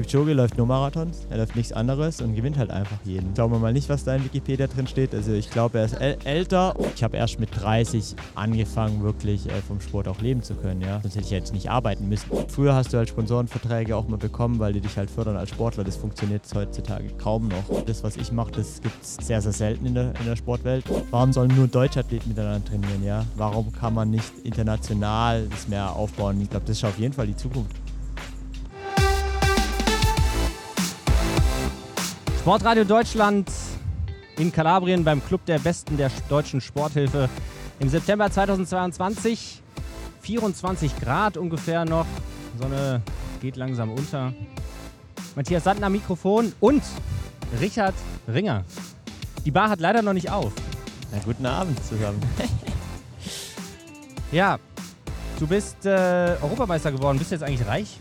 Kipchoge läuft nur Marathons, er läuft nichts anderes und gewinnt halt einfach jeden. Schauen wir mal nicht, was da in Wikipedia drin steht. Also ich glaube, er ist älter. Ich habe erst mit 30 angefangen, wirklich äh, vom Sport auch leben zu können. Ja? Sonst hätte ich jetzt nicht arbeiten müssen. Früher hast du halt Sponsorenverträge auch mal bekommen, weil die dich halt fördern als Sportler. Das funktioniert heutzutage kaum noch. Das, was ich mache, das gibt es sehr, sehr selten in der, in der Sportwelt. Warum sollen nur Deutschathleten miteinander trainieren? Ja? Warum kann man nicht international das mehr aufbauen? Ich glaube, das ist auf jeden Fall die Zukunft. Sportradio Deutschland in Kalabrien beim Club der Besten der deutschen Sporthilfe im September 2022. 24 Grad ungefähr noch. Sonne geht langsam unter. Matthias Sandner Mikrofon und Richard Ringer. Die Bar hat leider noch nicht auf. Na, guten Abend zusammen. ja, du bist äh, Europameister geworden. Bist du jetzt eigentlich reich?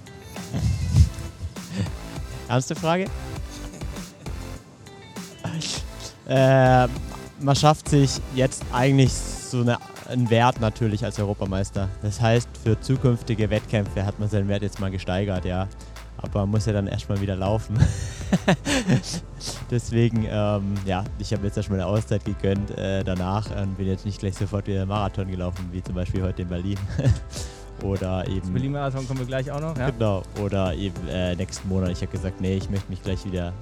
Ernste Frage? Äh, man schafft sich jetzt eigentlich so eine, einen Wert natürlich als Europameister. Das heißt, für zukünftige Wettkämpfe hat man seinen Wert jetzt mal gesteigert, ja. Aber man muss ja dann erstmal wieder laufen. Deswegen, ähm, ja, ich habe jetzt erstmal eine Auszeit gegönnt äh, danach und bin jetzt nicht gleich sofort wieder Marathon gelaufen, wie zum Beispiel heute in Berlin. Oder eben. Berlin-Marathon kommen wir gleich auch noch, ja? Genau. Oder eben äh, nächsten Monat. Ich habe gesagt, nee, ich möchte mich gleich wieder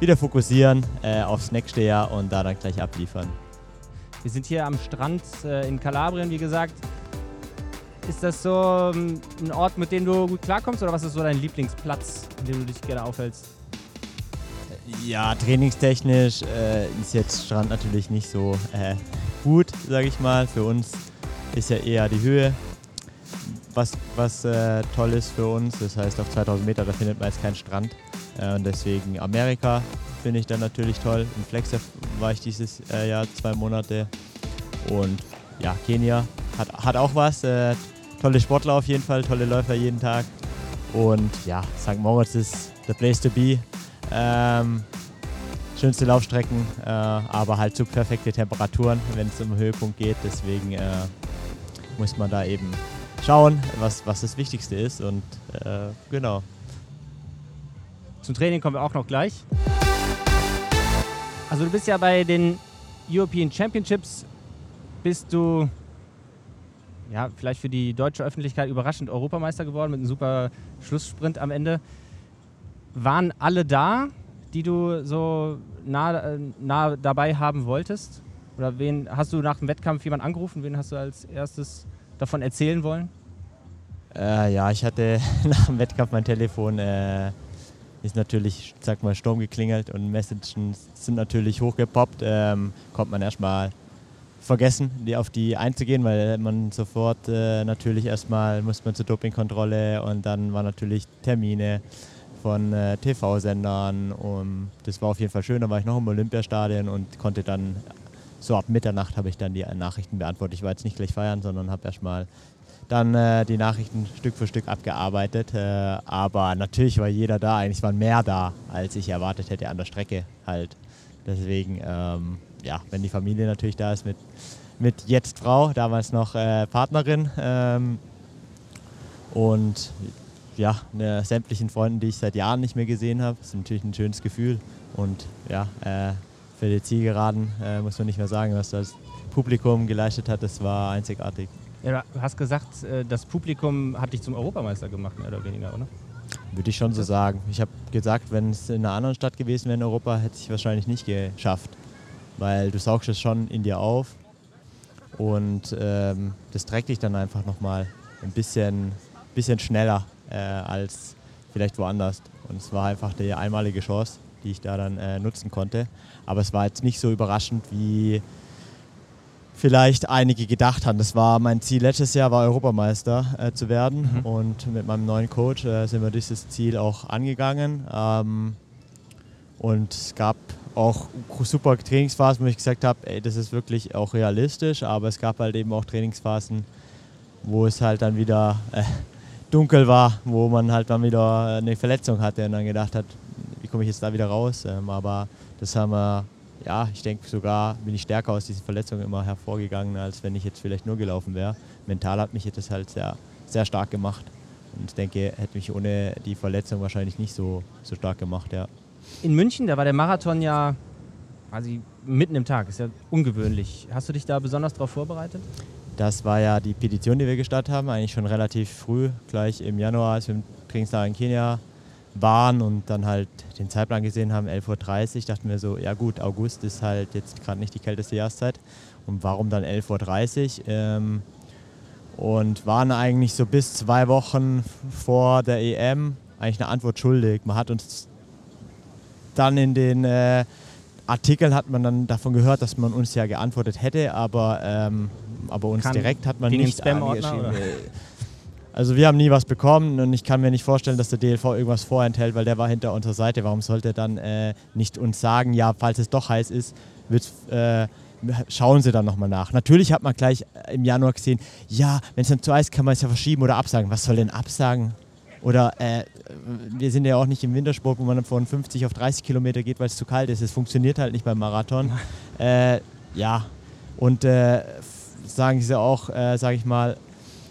wieder fokussieren äh, aufs nächste Jahr und da dann gleich abliefern. Wir sind hier am Strand äh, in Kalabrien, wie gesagt. Ist das so ähm, ein Ort, mit dem du gut klarkommst oder was ist so dein Lieblingsplatz, in dem du dich gerne aufhältst? Ja, trainingstechnisch äh, ist jetzt Strand natürlich nicht so äh, gut, sage ich mal. Für uns ist ja eher die Höhe was, was äh, toll ist für uns. Das heißt, auf 2000 Meter, da findet man jetzt keinen Strand. Äh, und deswegen Amerika finde ich dann natürlich toll. In Flexef war ich dieses äh, Jahr zwei Monate. Und ja, Kenia hat, hat auch was. Äh, tolle Sportler auf jeden Fall, tolle Läufer jeden Tag. Und ja, St. Moritz ist the place to be. Ähm, schönste Laufstrecken, äh, aber halt zu perfekte Temperaturen, wenn es um den Höhepunkt geht. Deswegen äh, muss man da eben schauen, was, was das Wichtigste ist. Und äh, genau. Zum Training kommen wir auch noch gleich. Also du bist ja bei den European Championships, bist du ja, vielleicht für die deutsche Öffentlichkeit überraschend Europameister geworden mit einem super Schlusssprint am Ende. Waren alle da, die du so nah, äh, nah dabei haben wolltest? Oder wen hast du nach dem Wettkampf jemanden angerufen? Wen hast du als erstes davon erzählen wollen? Äh, ja, ich hatte nach dem Wettkampf mein Telefon, äh, ist natürlich, sag mal, Sturm geklingelt und Messages sind natürlich hochgepoppt. Ähm, kommt man erstmal vergessen, die auf die einzugehen, weil man sofort äh, natürlich erstmal muss man zur Dopingkontrolle und dann waren natürlich Termine von äh, TV-Sendern und das war auf jeden Fall schön. Da war ich noch im Olympiastadion und konnte dann so ab Mitternacht habe ich dann die Nachrichten beantwortet. Ich war jetzt nicht gleich feiern, sondern habe erstmal dann äh, die Nachrichten Stück für Stück abgearbeitet. Äh, aber natürlich war jeder da, eigentlich waren mehr da, als ich erwartet hätte an der Strecke halt. Deswegen, ähm, ja, wenn die Familie natürlich da ist mit, mit jetzt Frau, damals noch äh, Partnerin ähm, und ja, ne, sämtlichen Freunden, die ich seit Jahren nicht mehr gesehen habe, ist natürlich ein schönes Gefühl. Und ja, äh, für die Zielgeraden äh, muss man nicht mehr sagen, was das Publikum geleistet hat, das war einzigartig. Ja, du hast gesagt, äh, das Publikum hat dich zum Europameister gemacht, mehr oder weniger, oder? Würde ich schon so sagen. Ich habe gesagt, wenn es in einer anderen Stadt gewesen wäre in Europa, hätte ich wahrscheinlich nicht geschafft. Weil du saugst es schon in dir auf und ähm, das trägt dich dann einfach nochmal ein bisschen, bisschen schneller äh, als vielleicht woanders. Und es war einfach die einmalige Chance, die ich da dann äh, nutzen konnte. Aber es war jetzt nicht so überraschend wie vielleicht einige gedacht haben. Das war mein Ziel letztes Jahr, war Europameister äh, zu werden. Mhm. Und mit meinem neuen Coach äh, sind wir dieses Ziel auch angegangen. Ähm, und es gab auch super Trainingsphasen, wo ich gesagt habe, ey, das ist wirklich auch realistisch. Aber es gab halt eben auch Trainingsphasen, wo es halt dann wieder äh, dunkel war, wo man halt dann wieder eine Verletzung hatte und dann gedacht hat, wie komme ich jetzt da wieder raus? Ähm, aber das haben wir ja, ich denke sogar bin ich stärker aus diesen Verletzungen immer hervorgegangen, als wenn ich jetzt vielleicht nur gelaufen wäre. Mental hat mich das halt sehr, sehr stark gemacht. Und ich denke, hätte mich ohne die Verletzung wahrscheinlich nicht so, so stark gemacht, ja. In München, da war der Marathon ja quasi mitten im Tag, ist ja ungewöhnlich. Hast du dich da besonders darauf vorbereitet? Das war ja die Petition, die wir gestartet haben, eigentlich schon relativ früh, gleich im Januar, als wir im Trainingslager in Kenia waren und dann halt den Zeitplan gesehen haben, 11.30 Uhr, dachten wir so, ja gut, August ist halt jetzt gerade nicht die kälteste Jahreszeit. Und warum dann 11.30 Uhr? Ähm, und waren eigentlich so bis zwei Wochen vor der EM eigentlich eine Antwort schuldig. Man hat uns dann in den äh, Artikeln hat man dann davon gehört, dass man uns ja geantwortet hätte, aber, ähm, aber uns Kann direkt hat man nicht Spam-Ordner, Also wir haben nie was bekommen und ich kann mir nicht vorstellen, dass der DLV irgendwas vorenthält, weil der war hinter unserer Seite. Warum sollte er dann äh, nicht uns sagen, ja, falls es doch heiß ist, wird's, äh, schauen Sie dann nochmal nach. Natürlich hat man gleich im Januar gesehen, ja, wenn es dann zu heiß ist, kann man es ja verschieben oder absagen. Was soll denn absagen? Oder äh, wir sind ja auch nicht im Wintersport, wo man von 50 auf 30 Kilometer geht, weil es zu kalt ist. Es funktioniert halt nicht beim Marathon. Äh, ja, und äh, sagen sie auch, äh, sage ich mal,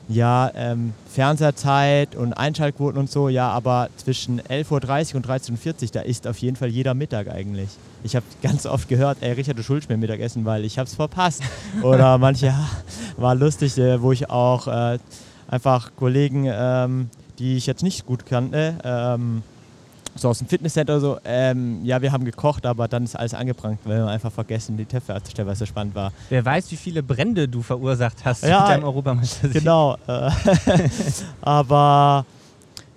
ja, ähm, Fernsehzeit und Einschaltquoten und so, ja, aber zwischen 11.30 Uhr und 13.40 Uhr, da ist auf jeden Fall jeder Mittag eigentlich. Ich habe ganz oft gehört, ey, Richard, du schuldest mir Mittagessen, weil ich habe es verpasst. Oder manche, war lustig, äh, wo ich auch äh, einfach Kollegen, ähm, die ich jetzt nicht gut kannte, ähm, so aus dem Fitnesscenter so, ähm, ja, wir haben gekocht, aber dann ist alles angebrannt, weil wir einfach vergessen, die Töpfe herzustellen, was so spannend war. Wer weiß, wie viele Brände du verursacht hast Ja, mit deinem Europameistersieg. Genau. äh, Aber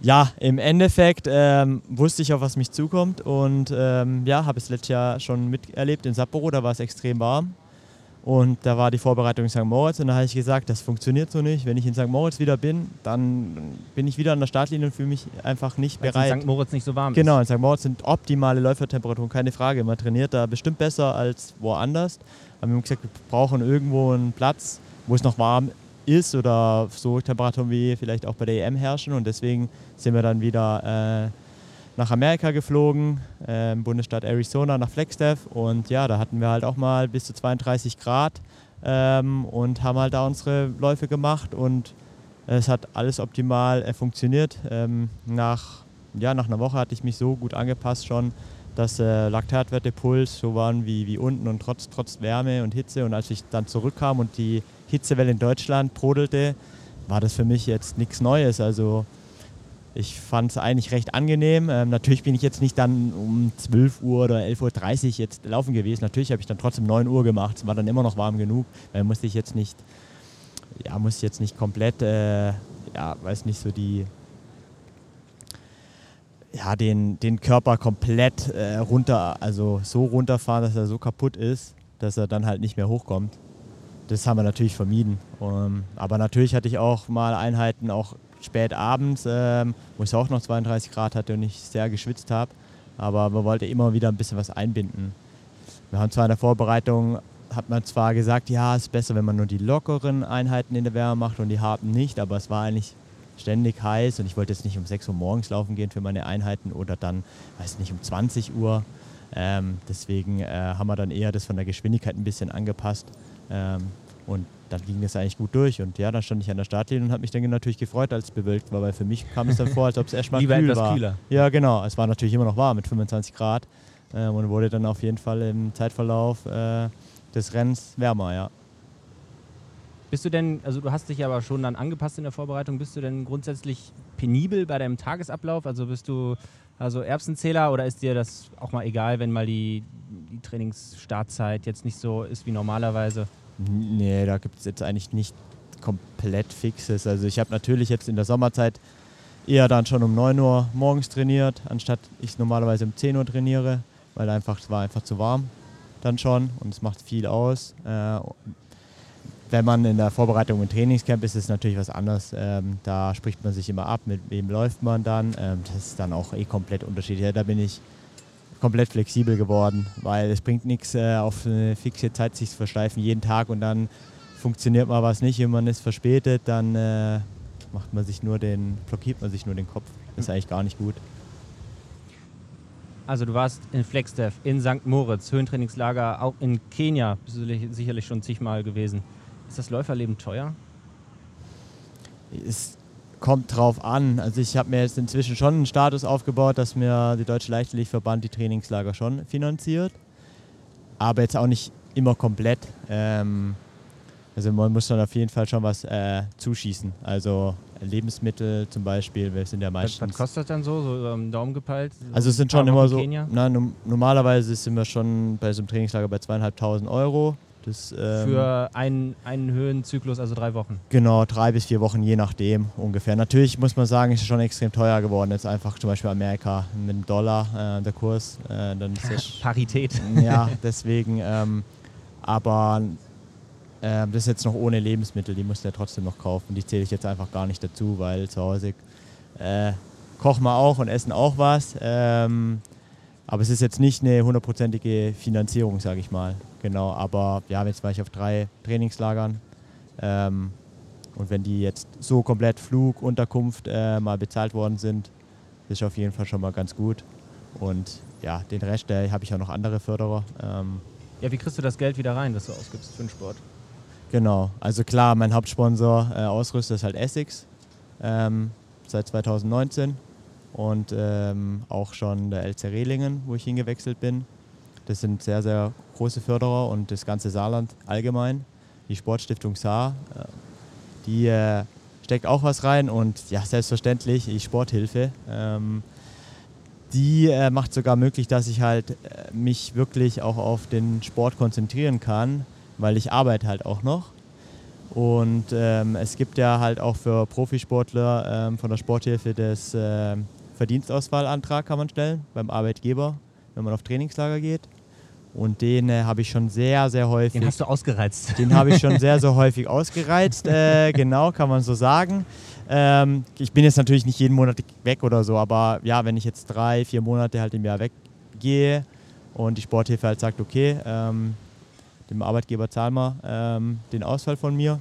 ja, im Endeffekt ähm, wusste ich auch, was mich zukommt. Und ähm, ja, habe es letztes Jahr schon miterlebt in Sapporo, da war es extrem warm. Und da war die Vorbereitung in St. Moritz und da habe ich gesagt, das funktioniert so nicht. Wenn ich in St. Moritz wieder bin, dann bin ich wieder an der Startlinie und fühle mich einfach nicht Weil es bereit. in St. Moritz nicht so warm Genau, ist. in St. Moritz sind optimale Läufertemperaturen, keine Frage. Man trainiert da bestimmt besser als woanders. Aber wir haben gesagt, wir brauchen irgendwo einen Platz, wo es noch warm ist oder so Temperaturen wie vielleicht auch bei der EM herrschen. Und deswegen sind wir dann wieder äh, nach Amerika geflogen, äh, Bundesstaat Arizona, nach Flagstaff. Und ja, da hatten wir halt auch mal bis zu 32 Grad ähm, und haben halt da unsere Läufe gemacht. Und es hat alles optimal äh, funktioniert. Ähm, nach, ja, nach einer Woche hatte ich mich so gut angepasst schon, dass äh, Laktatwerte, Puls so waren wie, wie unten und trotz, trotz Wärme und Hitze. Und als ich dann zurückkam und die Hitzewelle in Deutschland brodelte, war das für mich jetzt nichts Neues. Also ich fand es eigentlich recht angenehm. Ähm, natürlich bin ich jetzt nicht dann um 12 Uhr oder 11.30 Uhr jetzt laufen gewesen. Natürlich habe ich dann trotzdem 9 Uhr gemacht. Es war dann immer noch warm genug. Weil musste ich jetzt nicht, ja, musste jetzt nicht komplett, äh, ja, weiß nicht, so die, ja, den, den Körper komplett äh, runter, also so runterfahren, dass er so kaputt ist, dass er dann halt nicht mehr hochkommt. Das haben wir natürlich vermieden. Um, aber natürlich hatte ich auch mal Einheiten, auch spät abends, ähm, wo es auch noch 32 Grad hatte und ich sehr geschwitzt habe. Aber man wollte immer wieder ein bisschen was einbinden. Wir haben zwar in der Vorbereitung, hat man zwar gesagt, ja, es ist besser, wenn man nur die lockeren Einheiten in der Wärme macht und die harten nicht, aber es war eigentlich ständig heiß und ich wollte jetzt nicht um 6 Uhr morgens laufen gehen für meine Einheiten oder dann, weiß nicht, um 20 Uhr. Ähm, deswegen äh, haben wir dann eher das von der Geschwindigkeit ein bisschen angepasst. Ähm, und dann ging das eigentlich gut durch. Und ja, dann stand ich an der Startlinie und habe mich dann natürlich gefreut, als es bewölkt war, weil für mich kam es dann vor, als ob es erstmal Lieber kühl war. kühler. Ja, genau. Es war natürlich immer noch warm mit 25 Grad ähm, und wurde dann auf jeden Fall im Zeitverlauf äh, des Rennens wärmer, ja. Bist du denn, also du hast dich aber schon dann angepasst in der Vorbereitung, bist du denn grundsätzlich penibel bei deinem Tagesablauf? Also bist du also Erbsenzähler oder ist dir das auch mal egal, wenn mal die, die Trainingsstartzeit jetzt nicht so ist wie normalerweise? Nee, da gibt es jetzt eigentlich nicht komplett fixes. Also ich habe natürlich jetzt in der Sommerzeit eher dann schon um 9 Uhr morgens trainiert, anstatt ich normalerweise um 10 Uhr trainiere, weil einfach es war einfach zu warm dann schon und es macht viel aus. Äh, wenn man in der Vorbereitung im Trainingscamp ist, ist es natürlich was anderes. Ähm, da spricht man sich immer ab, mit wem läuft man dann. Ähm, das ist dann auch eh komplett unterschiedlich. Ja, da bin ich komplett flexibel geworden, weil es bringt nichts, äh, auf eine fixe Zeit sich zu versteifen jeden Tag und dann funktioniert mal was nicht man ist verspätet, dann äh, macht man sich nur den, blockiert man sich nur den Kopf. Das ist eigentlich gar nicht gut. Also du warst in Flagstaff, in St. Moritz, Höhentrainingslager, auch in Kenia bist du sicherlich- sicherlich schon zigmal gewesen. Ist das Läuferleben teuer? Ist kommt drauf an. Also ich habe mir jetzt inzwischen schon einen Status aufgebaut, dass mir der Deutsche Leichtathletikverband die Trainingslager schon finanziert. Aber jetzt auch nicht immer komplett. Ähm, also man muss dann auf jeden Fall schon was äh, zuschießen. Also Lebensmittel zum Beispiel, wir sind ja meistens... Was, kostet das dann so, so über den Daumen gepeilt? Also es sind schon immer so, na, normalerweise sind wir schon bei so einem Trainingslager bei zweieinhalbtausend Euro. Das, ähm, Für einen, einen Höhenzyklus, also drei Wochen? Genau, drei bis vier Wochen, je nachdem ungefähr. Natürlich muss man sagen, ist es schon extrem teuer geworden. Jetzt einfach zum Beispiel Amerika mit dem Dollar, äh, der Kurs. Äh, dann ist Parität. Ja, deswegen. Ähm, aber äh, das ist jetzt noch ohne Lebensmittel, die musst du ja trotzdem noch kaufen. Die zähle ich jetzt einfach gar nicht dazu, weil zu Hause äh, kochen wir auch und essen auch was. Ähm, aber es ist jetzt nicht eine hundertprozentige Finanzierung, sage ich mal. Genau, aber ja, jetzt war ich auf drei Trainingslagern. Ähm, und wenn die jetzt so komplett Flug, Unterkunft äh, mal bezahlt worden sind, ist auf jeden Fall schon mal ganz gut. Und ja, den Rest, da habe ich auch noch andere Förderer. Ähm, ja, wie kriegst du das Geld wieder rein, das du ausgibst für den Sport? Genau, also klar, mein Hauptsponsor äh, Ausrüster ist halt Essex ähm, seit 2019 und ähm, auch schon der LC Rehlingen, wo ich hingewechselt bin. Das sind sehr, sehr große Förderer und das ganze Saarland allgemein. Die Sportstiftung Saar, äh, die äh, steckt auch was rein und ja, selbstverständlich die Sporthilfe. Ähm, die äh, macht sogar möglich, dass ich halt mich wirklich auch auf den Sport konzentrieren kann, weil ich arbeite halt auch noch. Und ähm, es gibt ja halt auch für Profisportler ähm, von der Sporthilfe das äh, Verdienstauswahlantrag kann man stellen beim Arbeitgeber, wenn man auf Trainingslager geht. Und den äh, habe ich schon sehr, sehr häufig. Den hast du ausgereizt. Den habe ich schon sehr, sehr häufig ausgereizt. Äh, genau, kann man so sagen. Ähm, ich bin jetzt natürlich nicht jeden Monat weg oder so, aber ja, wenn ich jetzt drei, vier Monate halt im Jahr weggehe und die Sporthilfe halt sagt, okay, ähm, dem Arbeitgeber zahlen wir ähm, den Ausfall von mir,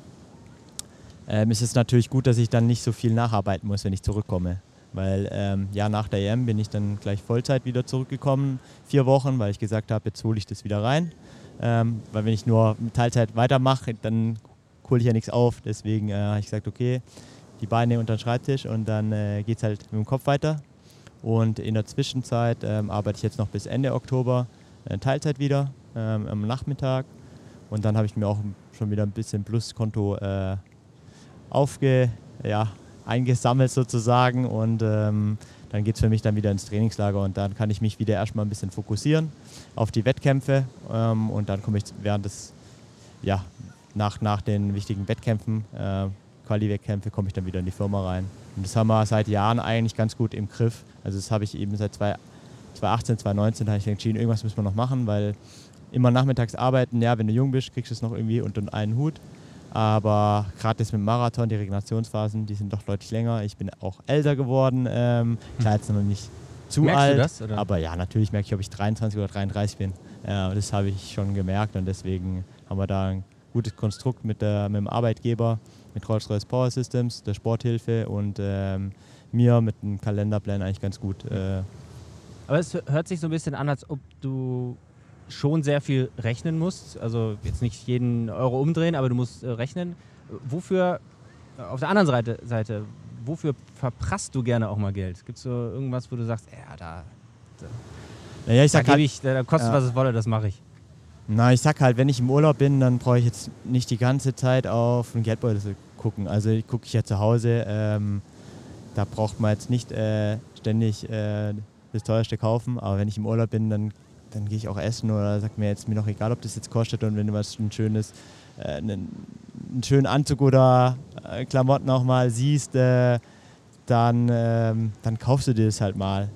ähm, ist es natürlich gut, dass ich dann nicht so viel nacharbeiten muss, wenn ich zurückkomme. Weil ähm, ja, nach der EM bin ich dann gleich Vollzeit wieder zurückgekommen, vier Wochen, weil ich gesagt habe, jetzt hole ich das wieder rein. Ähm, weil wenn ich nur Teilzeit weitermache, dann hole ich ja nichts auf. Deswegen äh, habe ich gesagt, okay, die Beine unter den Schreibtisch und dann äh, geht es halt mit dem Kopf weiter. Und in der Zwischenzeit ähm, arbeite ich jetzt noch bis Ende Oktober äh, Teilzeit wieder ähm, am Nachmittag. Und dann habe ich mir auch schon wieder ein bisschen Pluskonto äh, aufge, ja, eingesammelt sozusagen und ähm, dann geht es für mich dann wieder ins Trainingslager und dann kann ich mich wieder erstmal ein bisschen fokussieren auf die Wettkämpfe ähm, und dann komme ich während des, ja, nach, nach den wichtigen Wettkämpfen, äh, Quali-Wettkämpfe, komme ich dann wieder in die Firma rein. Und das haben wir seit Jahren eigentlich ganz gut im Griff. Also das habe ich eben seit 2018, 2019 habe ich entschieden, irgendwas müssen wir noch machen, weil immer nachmittags arbeiten, ja, wenn du jung bist, kriegst du es noch irgendwie unter einen Hut. Aber gerade das mit dem Marathon, die Regenerationsphasen, die sind doch deutlich länger. Ich bin auch älter geworden. Ähm, klar, jetzt noch nicht zu Merkst alt. Du das, oder? Aber ja, natürlich merke ich, ob ich 23 oder 33 bin. Ja, das habe ich schon gemerkt und deswegen haben wir da ein gutes Konstrukt mit, der, mit dem Arbeitgeber, mit Rolls-Royce Power Systems, der Sporthilfe und ähm, mir mit dem Kalenderplan eigentlich ganz gut. Äh Aber es hört sich so ein bisschen an, als ob du schon sehr viel rechnen musst. Also jetzt nicht jeden Euro umdrehen, aber du musst äh, rechnen. Wofür, äh, auf der anderen Seite, Seite, wofür verprasst du gerne auch mal Geld? Gibt es so irgendwas, wo du sagst, ja, da, da, naja, ich sag da, halt, ich, da kostet, ja. was es wolle, das mache ich. Na, ich sag halt, wenn ich im Urlaub bin, dann brauche ich jetzt nicht die ganze Zeit auf den Geldbeutel gucken. Also gucke ich ja zu Hause. Ähm, da braucht man jetzt nicht äh, ständig äh, das teuerste kaufen. Aber wenn ich im Urlaub bin, dann dann gehe ich auch essen oder sag mir jetzt mir noch egal, ob das jetzt kostet und wenn du was ein schönes, äh, einen, einen, schönen Anzug oder äh, Klamotten auch mal siehst, äh, dann, ähm, dann kaufst du dir das halt mal.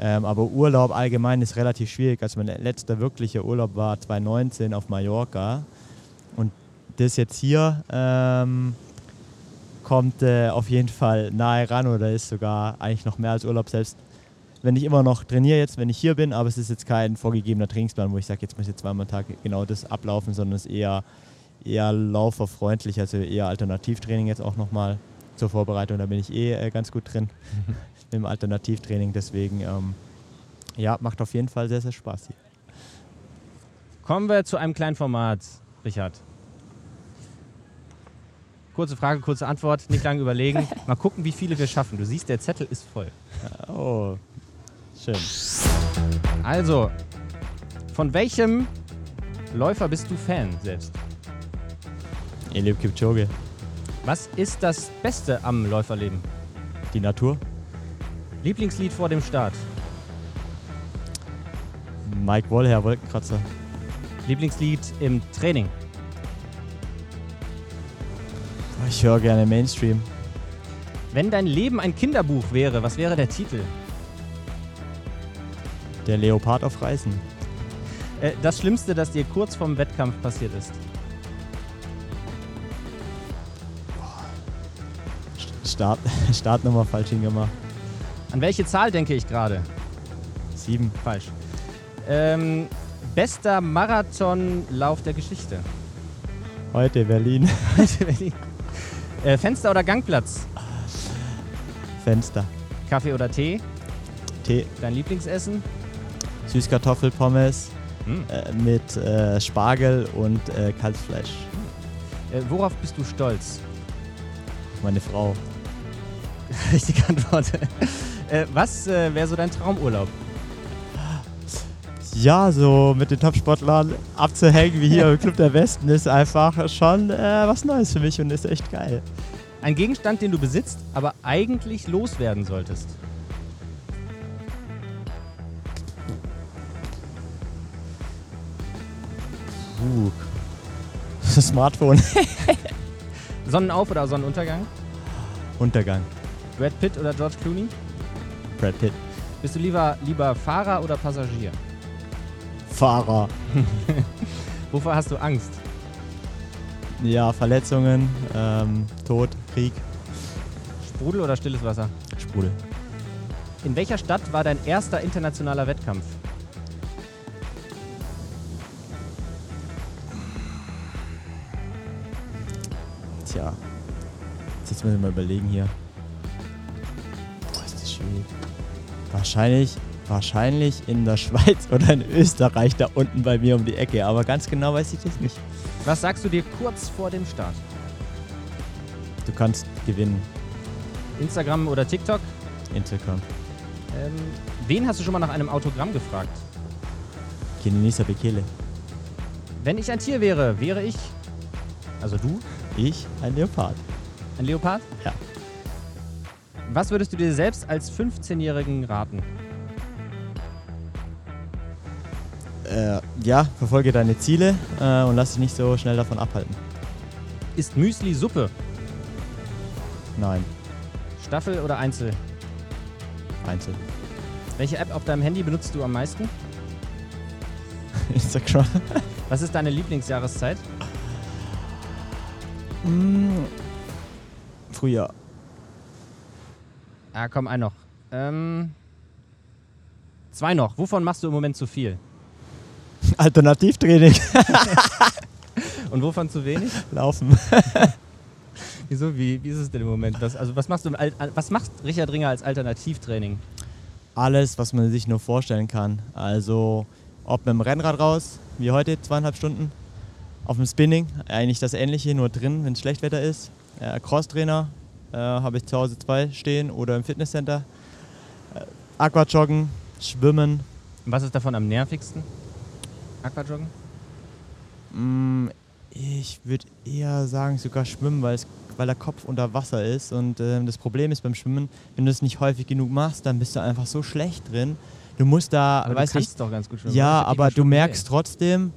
Ähm, aber Urlaub allgemein ist relativ schwierig. Also mein letzter wirklicher Urlaub war 2019 auf Mallorca und das jetzt hier ähm, kommt äh, auf jeden Fall nahe ran oder ist sogar eigentlich noch mehr als Urlaub selbst wenn ich immer noch trainiere jetzt, wenn ich hier bin, aber es ist jetzt kein vorgegebener Trainingsplan, wo ich sage, jetzt muss ich zweimal am Tag genau das ablaufen, sondern es ist eher, eher lauferfreundlich, also eher Alternativtraining jetzt auch nochmal zur Vorbereitung. Da bin ich eh äh, ganz gut drin im Alternativtraining. Deswegen, ähm, ja, macht auf jeden Fall sehr, sehr Spaß hier. Kommen wir zu einem kleinen Format, Richard. Kurze Frage, kurze Antwort, nicht lange überlegen. Mal gucken, wie viele wir schaffen. Du siehst, der Zettel ist voll. Oh, schön. Also, von welchem Läufer bist du Fan selbst? Eliud Kipchoge. Was ist das Beste am Läuferleben? Die Natur. Lieblingslied vor dem Start? Mike Wollher, Wolkenkratzer. Lieblingslied im Training? Ich höre gerne Mainstream. Wenn dein Leben ein Kinderbuch wäre, was wäre der Titel? Der Leopard auf Reisen. Äh, das Schlimmste, das dir kurz vorm Wettkampf passiert ist? Start, Startnummer falsch hingemacht. An welche Zahl denke ich gerade? Sieben. Falsch. Ähm, bester Marathonlauf der Geschichte? Heute Berlin. äh, Fenster oder Gangplatz? Fenster. Kaffee oder Tee? Tee. Dein Lieblingsessen? Süßkartoffelpommes Hm. äh, mit äh, Spargel und äh, Kalbsfleisch. Äh, worauf bist du stolz? Meine Frau. Richtige Antwort. äh, was äh, wäre so dein Traumurlaub? Ja, so mit den Topsportlern abzuhängen wie hier im Club der Westen ist einfach schon was Neues für mich und ist echt geil. Ein Gegenstand, den du besitzt, aber eigentlich loswerden solltest. Uh. Smartphone. Sonnenauf- oder Sonnenuntergang? Untergang. Brad Pitt oder George Clooney? Brad Pitt. Bist du lieber, lieber Fahrer oder Passagier? Fahrer. Wovor hast du Angst? Ja, Verletzungen, ähm, Tod, Krieg, Sprudel oder stilles Wasser? Sprudel. In welcher Stadt war dein erster internationaler Wettkampf? Jetzt müssen wir mal überlegen hier. Boah, ist das schwierig. Wahrscheinlich, wahrscheinlich in der Schweiz oder in Österreich da unten bei mir um die Ecke. Aber ganz genau weiß ich das nicht. Was sagst du dir kurz vor dem Start? Du kannst gewinnen. Instagram oder TikTok? Instagram. Ähm, wen hast du schon mal nach einem Autogramm gefragt? Kenenisa Bekele. Wenn ich ein Tier wäre, wäre ich. Also du? Ich ein Leopard. Ein Leopard? Ja. Was würdest du dir selbst als 15-Jährigen raten? Äh, ja, verfolge deine Ziele äh, und lass dich nicht so schnell davon abhalten. Ist Müsli Suppe? Nein, Staffel oder Einzel? Einzel. Welche App auf deinem Handy benutzt du am meisten? Instagram. Was ist deine Lieblingsjahreszeit? Mm. Frühjahr. Ah, komm, ein noch. Ähm, zwei noch. Wovon machst du im Moment zu viel? Alternativtraining. Und wovon zu wenig? Laufen. Wieso? Wie, wie ist es denn im Moment? Was, also was machst du Al was macht Richard Ringer als Alternativtraining? Alles, was man sich nur vorstellen kann. Also, ob mit dem Rennrad raus, wie heute, zweieinhalb Stunden. Auf dem Spinning, eigentlich das Ähnliche, nur drin, wenn es Schlechtwetter ist. Äh, Crosstrainer äh, habe ich zu Hause zwei stehen oder im Fitnesscenter. Äh, Aquajoggen, Schwimmen. Was ist davon am nervigsten? Aquajoggen? Mm, ich würde eher sagen, sogar Schwimmen, weil, es, weil der Kopf unter Wasser ist. Und ähm, das Problem ist beim Schwimmen, wenn du es nicht häufig genug machst, dann bist du einfach so schlecht drin. Du musst da, Aber weiß du nicht, kannst doch ganz gut schwimmen. Ja, Ich aber du merkst trotzdem,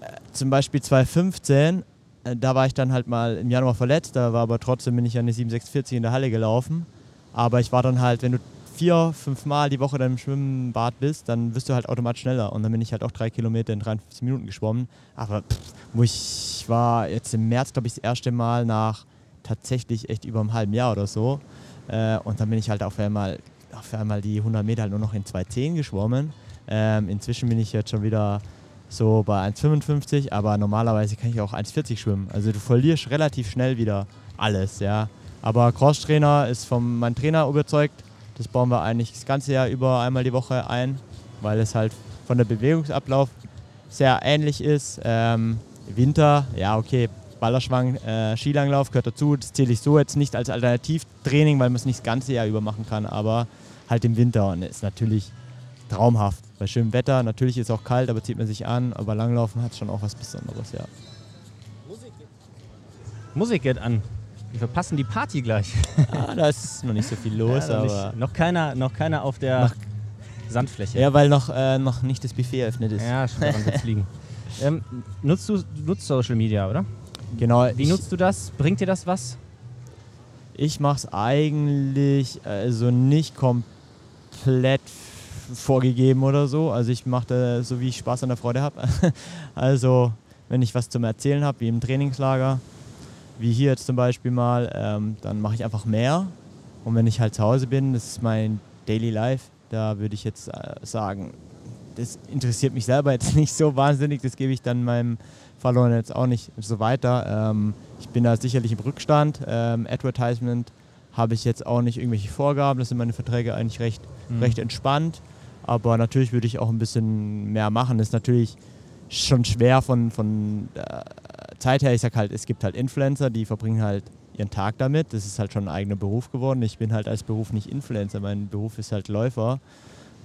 äh, zum Beispiel 2015, äh, da war ich dann halt mal im Januar verletzt, da war aber trotzdem bin ich eine 7640 in der Halle gelaufen. Aber ich war dann halt, wenn du vier, fünf Mal die Woche dann im Schwimmbad bist, dann wirst du halt automatisch schneller. Und dann bin ich halt auch drei Kilometer in 53 Minuten geschwommen. Aber pff, wo ich war jetzt im März, glaube ich, das erste Mal nach tatsächlich echt über einem halben Jahr oder so. Äh, und dann bin ich halt auf einmal, auf einmal die 100 Meter halt nur noch in 2,10 geschwommen. Ähm, inzwischen bin ich jetzt schon wieder so bei 1,55, aber normalerweise kann ich auch 1,40 schwimmen. Also du verlierst relativ schnell wieder alles, ja. Aber Crosstrainer ist von meinem Trainer überzeugt. Das bauen wir eigentlich das ganze Jahr über einmal die Woche ein, weil es halt von der Bewegungsablauf sehr ähnlich ist. Ähm, Winter, ja okay, Ballerschwang, äh, Skilanglauf gehört dazu. Das zähle ich so jetzt nicht als Alternativtraining, weil man es nicht das ganze Jahr über machen kann, aber halt im Winter und ist natürlich traumhaft. Bei schönem Wetter, natürlich ist es auch kalt, aber zieht man sich an, aber Langlaufen hat schon auch was Besonderes, ja. Musik geht an. Wir verpassen die Party gleich. Ah, da ist noch nicht so viel los, Ja, noch, aber. nicht, noch, keiner, noch keiner auf der Noch- Sandfläche. Ja, weil noch, äh, noch nicht das Buffet eröffnet ist. Ja, schon daran wird's liegen. Ähm, nutzt du nutzt Social Media, oder? Genau. Wie nutzt du das? Bringt dir das was? Ich mache es eigentlich also nicht komplett vorgegeben oder so. Also ich mache das so, wie ich Spaß an der Freude habe. also wenn ich was zum Erzählen habe, wie im Trainingslager, wie hier jetzt zum Beispiel mal, ähm, dann mache ich einfach mehr. Und wenn ich halt zu Hause bin, das ist mein Daily Life, da würde ich jetzt äh, sagen, das interessiert mich selber jetzt nicht so wahnsinnig, das gebe ich dann meinem Verloren jetzt auch nicht so weiter. Ähm, ich bin da sicherlich im Rückstand. Ähm, Advertisement habe ich jetzt auch nicht irgendwelche Vorgaben, das sind meine Verträge eigentlich recht, Mhm. recht entspannt. Aber natürlich würde ich auch ein bisschen mehr machen. Das ist natürlich schon schwer von, von der Zeit her. Ich sage halt, es gibt halt Influencer, die verbringen halt ihren Tag damit. Das ist halt schon ein eigener Beruf geworden. Ich bin halt als Beruf nicht Influencer. Mein Beruf ist halt Läufer.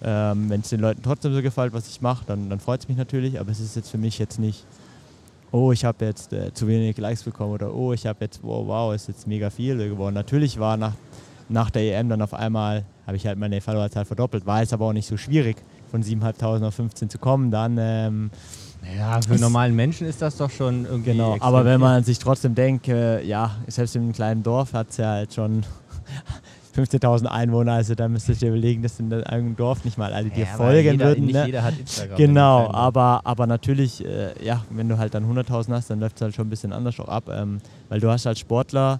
Ähm, Wenn es den Leuten trotzdem so gefällt, was ich mache, dann, dann freut es mich natürlich. Aber es ist jetzt für mich jetzt nicht, oh, ich habe jetzt äh, zu wenig Likes bekommen oder oh, ich habe jetzt, wow, wow, ist jetzt mega viel geworden. Natürlich war nach, nach der EM dann auf einmal, habe ich halt meine Followerzahl verdoppelt. War jetzt aber auch nicht so schwierig, von 7.500 auf 15 zu kommen. Dann, ähm, Ja, für normalen Menschen ist das doch schon irgendwie. genau. Aber wenn man sich trotzdem denkt, äh, ja, selbst in einem kleinen Dorf hat es ja halt schon 15.000 Einwohner, also da müsste ich dir überlegen, dass in einem Dorf nicht mal alle dir Ja, folgen jeder, würden. Nicht ne? jeder hat Instagram. Genau, aber, aber natürlich, äh, ja, wenn du halt dann 100.000 hast, dann läuft es halt schon ein bisschen anders auch ab, ähm, weil du hast als Sportler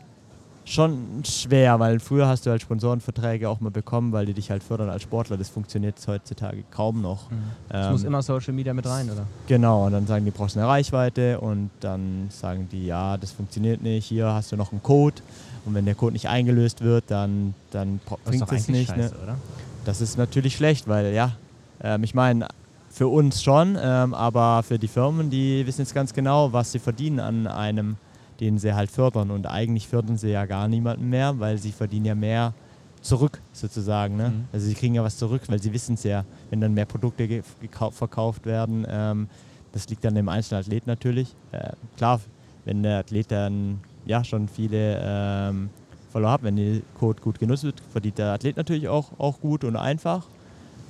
schon schwer, weil früher hast du halt Sponsorenverträge auch mal bekommen, weil die dich halt fördern als Sportler. Das funktioniert heutzutage kaum noch. Es Ähm, muss immer Social Media mit rein, oder? Genau, und dann sagen die, brauchst eine Reichweite und dann sagen die, ja, das funktioniert nicht, hier hast du noch einen Code und wenn der Code nicht eingelöst wird, dann, dann bringt es nicht. Ne? scheiße, oder? Das ist natürlich schlecht, weil ja, ähm, ich meine, für uns schon, ähm, aber für die Firmen, die wissen jetzt ganz genau, was sie verdienen an einem, den sie halt fördern. Und eigentlich fördern sie ja gar niemanden mehr, weil sie verdienen ja mehr zurück sozusagen. Ne? Mhm. Also sie kriegen ja was zurück, weil sie wissen es ja, wenn dann mehr Produkte verkauft werden. Ähm, das liegt dann dem einzelnen Athlet natürlich. Äh, klar, wenn der Athlet dann ja schon viele ähm, Follower hat, wenn der Code gut genutzt wird, verdient der Athlet natürlich auch, auch gut und einfach.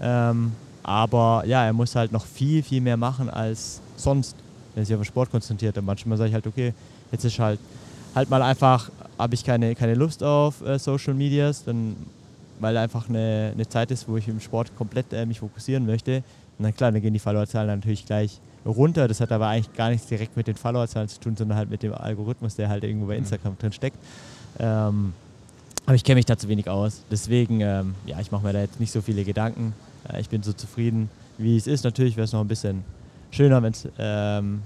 Ähm, aber ja, er muss halt noch viel, viel mehr machen als sonst, wenn er sich auf den Sport konzentriert. Und manchmal sage ich halt, okay, jetzt ist halt, halt mal einfach, habe ich keine, keine Lust auf äh, Social Medias, dann, weil einfach eine, eine Zeit ist, wo ich im Sport komplett äh, mich fokussieren möchte. Und dann klar, dann gehen die Followerzahlen natürlich gleich runter. Das hat aber eigentlich gar nichts direkt mit den Followerzahlen zu tun, sondern halt mit dem Algorithmus, der halt irgendwo bei Mhm. Instagram drin steckt. Ähm, aber ich kenne mich da zu wenig aus. Deswegen, ähm, ja, ich mache mir da jetzt nicht so viele Gedanken. Äh, ich bin so zufrieden, wie es ist. Natürlich wäre es noch ein bisschen schöner, wenn's, ähm,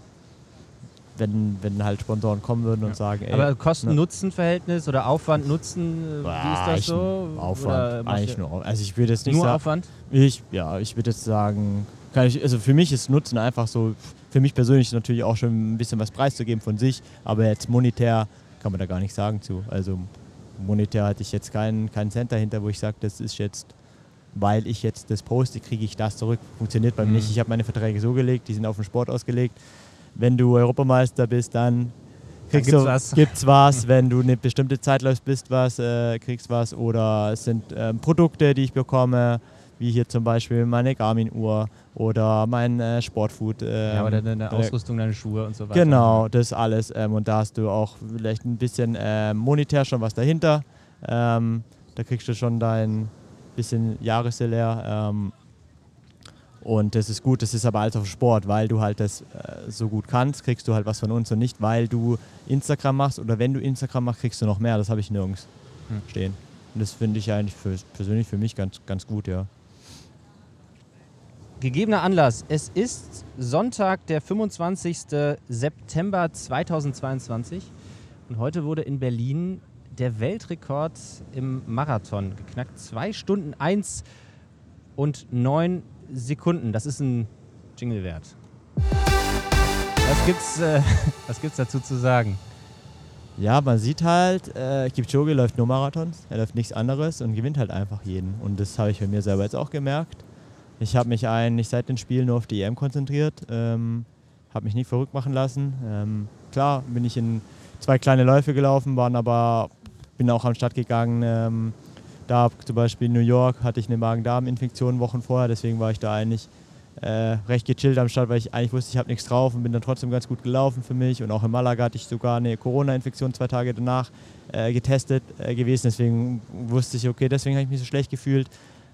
wenn, wenn halt Sponsoren kommen würden und sagen, ey, Aber Kosten-Nutzen-Verhältnis oder Aufwand-Nutzen, äh, wie ist das so? Aufwand, eigentlich nur. Also ich würde jetzt nicht Nur sagen, Aufwand? ich, ja, ich würde jetzt sagen, kann ich, also für mich ist Nutzen einfach so, für mich persönlich ist natürlich auch schon ein bisschen was preiszugeben von sich, aber jetzt monetär kann man da gar nicht sagen zu. Also monetär hatte ich jetzt keinen, keinen Cent dahinter, wo ich sage, das ist jetzt, weil ich jetzt das poste, kriege ich das zurück. Funktioniert bei mir Mhm. nicht. Ich habe meine Verträge so gelegt, die sind auf den Sport ausgelegt. Wenn du Europameister bist, dann kriegst gibt's du was. gibt's was. Wenn du eine bestimmte Zeit läufst, bist was, äh, kriegst was. Oder es sind ähm, Produkte, die ich bekomme, wie hier zum Beispiel meine Garmin-Uhr oder mein äh, Sportfood. Ähm, ja, oder deine äh, Ausrüstung, deine Schuhe und so weiter. Genau, das alles. Ähm, und da hast du auch vielleicht ein bisschen ähm, monetär schon was dahinter. Ähm, da kriegst du schon dein bisschen Jahressalär. Ähm, und das ist gut, das ist aber alles auf Sport, weil du halt das äh, so gut kannst, kriegst du halt was von uns und nicht, weil du Instagram machst oder wenn du Instagram machst, kriegst du noch mehr. Das habe ich nirgends Hm. stehen. Und das finde ich eigentlich für, persönlich für mich ganz, ganz gut, ja. Gegebener Anlass. Es ist Sonntag, der 25. September 2022. Und heute wurde in Berlin der Weltrekord im Marathon geknackt. Zwei Stunden eins und neun Sekunden. Das ist ein Jingle wert. Was gibt's, äh, was gibt's dazu zu sagen? Ja, man sieht halt, äh, Kipchoge läuft nur Marathons, er läuft nichts anderes und gewinnt halt einfach jeden. Und das habe ich bei mir selber jetzt auch gemerkt. Ich habe mich eigentlich seit den Spielen nur auf die EM konzentriert, ähm, habe mich nicht verrückt machen lassen. Ähm, klar bin ich in zwei kleine Läufe gelaufen, waren aber, bin auch am Start gegangen. Ähm, da zum Beispiel in New York hatte ich eine Magen-Darm-Infektion Wochen vorher, deswegen war ich da eigentlich äh, recht gechillt am Start, weil ich eigentlich wusste, ich habe nichts drauf und bin dann trotzdem ganz gut gelaufen für mich. Und auch in Malaga hatte ich sogar eine Corona-Infektion zwei Tage danach äh, getestet äh, gewesen. Deswegen wusste ich, okay, deswegen habe ich mich so schlecht gefühlt.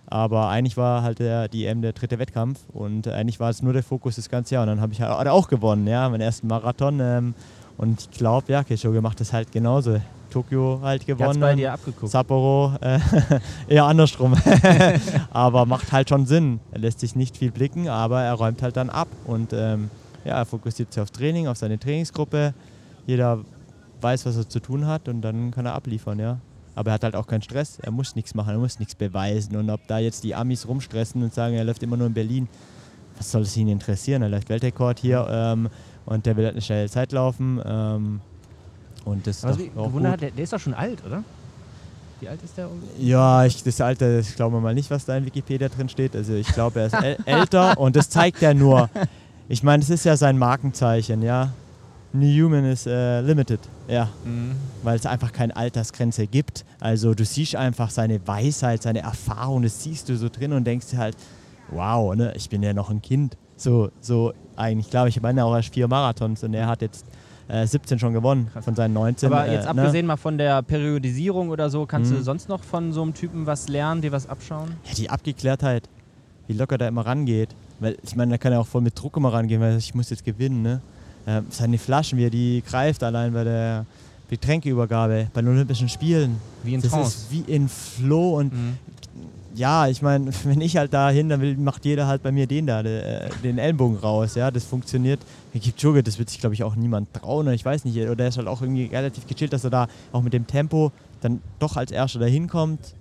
Aber eigentlich war halt der, die EM der dritte Wettkampf und eigentlich war es nur der Fokus das ganze Jahr. Und dann habe ich halt auch gewonnen, ja, meinen ersten Marathon. Ähm, und ich glaube, ja, Kishore macht das halt genauso. Tokio halt gewonnen. bei dir abgeguckt. Sapporo äh, eher andersrum. aber macht halt schon Sinn. Er lässt sich nicht viel blicken, aber er räumt halt dann ab. Und ähm, ja, er fokussiert sich auf Training, auf seine Trainingsgruppe. Jeder weiß, was er zu tun hat und dann kann er abliefern, ja. Aber er hat halt auch keinen Stress, er muss nichts machen, er muss nichts beweisen. Und ob da jetzt die Amis rumstressen und sagen, er läuft immer nur in Berlin, was soll es ihn interessieren? Er läuft Weltrekord hier ähm, und der will halt eine schnelle Zeit laufen. Ähm, und das ist doch auch der, der, ist doch schon alt, oder? Wie alt ist der? Ja, ich, das Alter, ich glaube mal nicht, was da in Wikipedia drin steht. Also ich glaube, er ist älter und das zeigt er nur. Ich meine, das ist ja sein Markenzeichen, ja. New Human is uh, limited, ja. Mhm. Weil es einfach keine Altersgrenze gibt. Also du siehst einfach seine Weisheit, seine Erfahrung, das siehst du so drin und denkst dir halt, wow, ne, ich bin ja noch ein Kind. So, so eigentlich, glaube ich, meine auch erst vier Marathons und er hat jetzt äh, 17 schon gewonnen von seinen 19. Aber jetzt äh, ne? abgesehen ne? mal von der Periodisierung oder so, kannst mhm. du sonst noch von so einem Typen was lernen, dir was abschauen? Ja, die Abgeklärtheit, wie locker der immer rangeht. Weil ich meine, da kann er auch voll mit Druck immer rangehen, weil ich muss jetzt gewinnen. Ne? Äh, seine Flaschen, wie er die greift, allein bei der Getränkeübergabe, bei den Olympischen Spielen. Wie in das Trance. ist wie in Flow und mhm ja, ich meine, wenn ich halt da hin, dann will, macht jeder halt bei mir den da, de, den Ellenbogen raus. Ja, das funktioniert. Kipchoge, das wird sich, glaube ich, auch niemand trauen. Oder ich weiß nicht. Oder er ist halt auch irgendwie relativ gechillt, dass er da auch mit dem Tempo dann doch als Erster dahin kommt.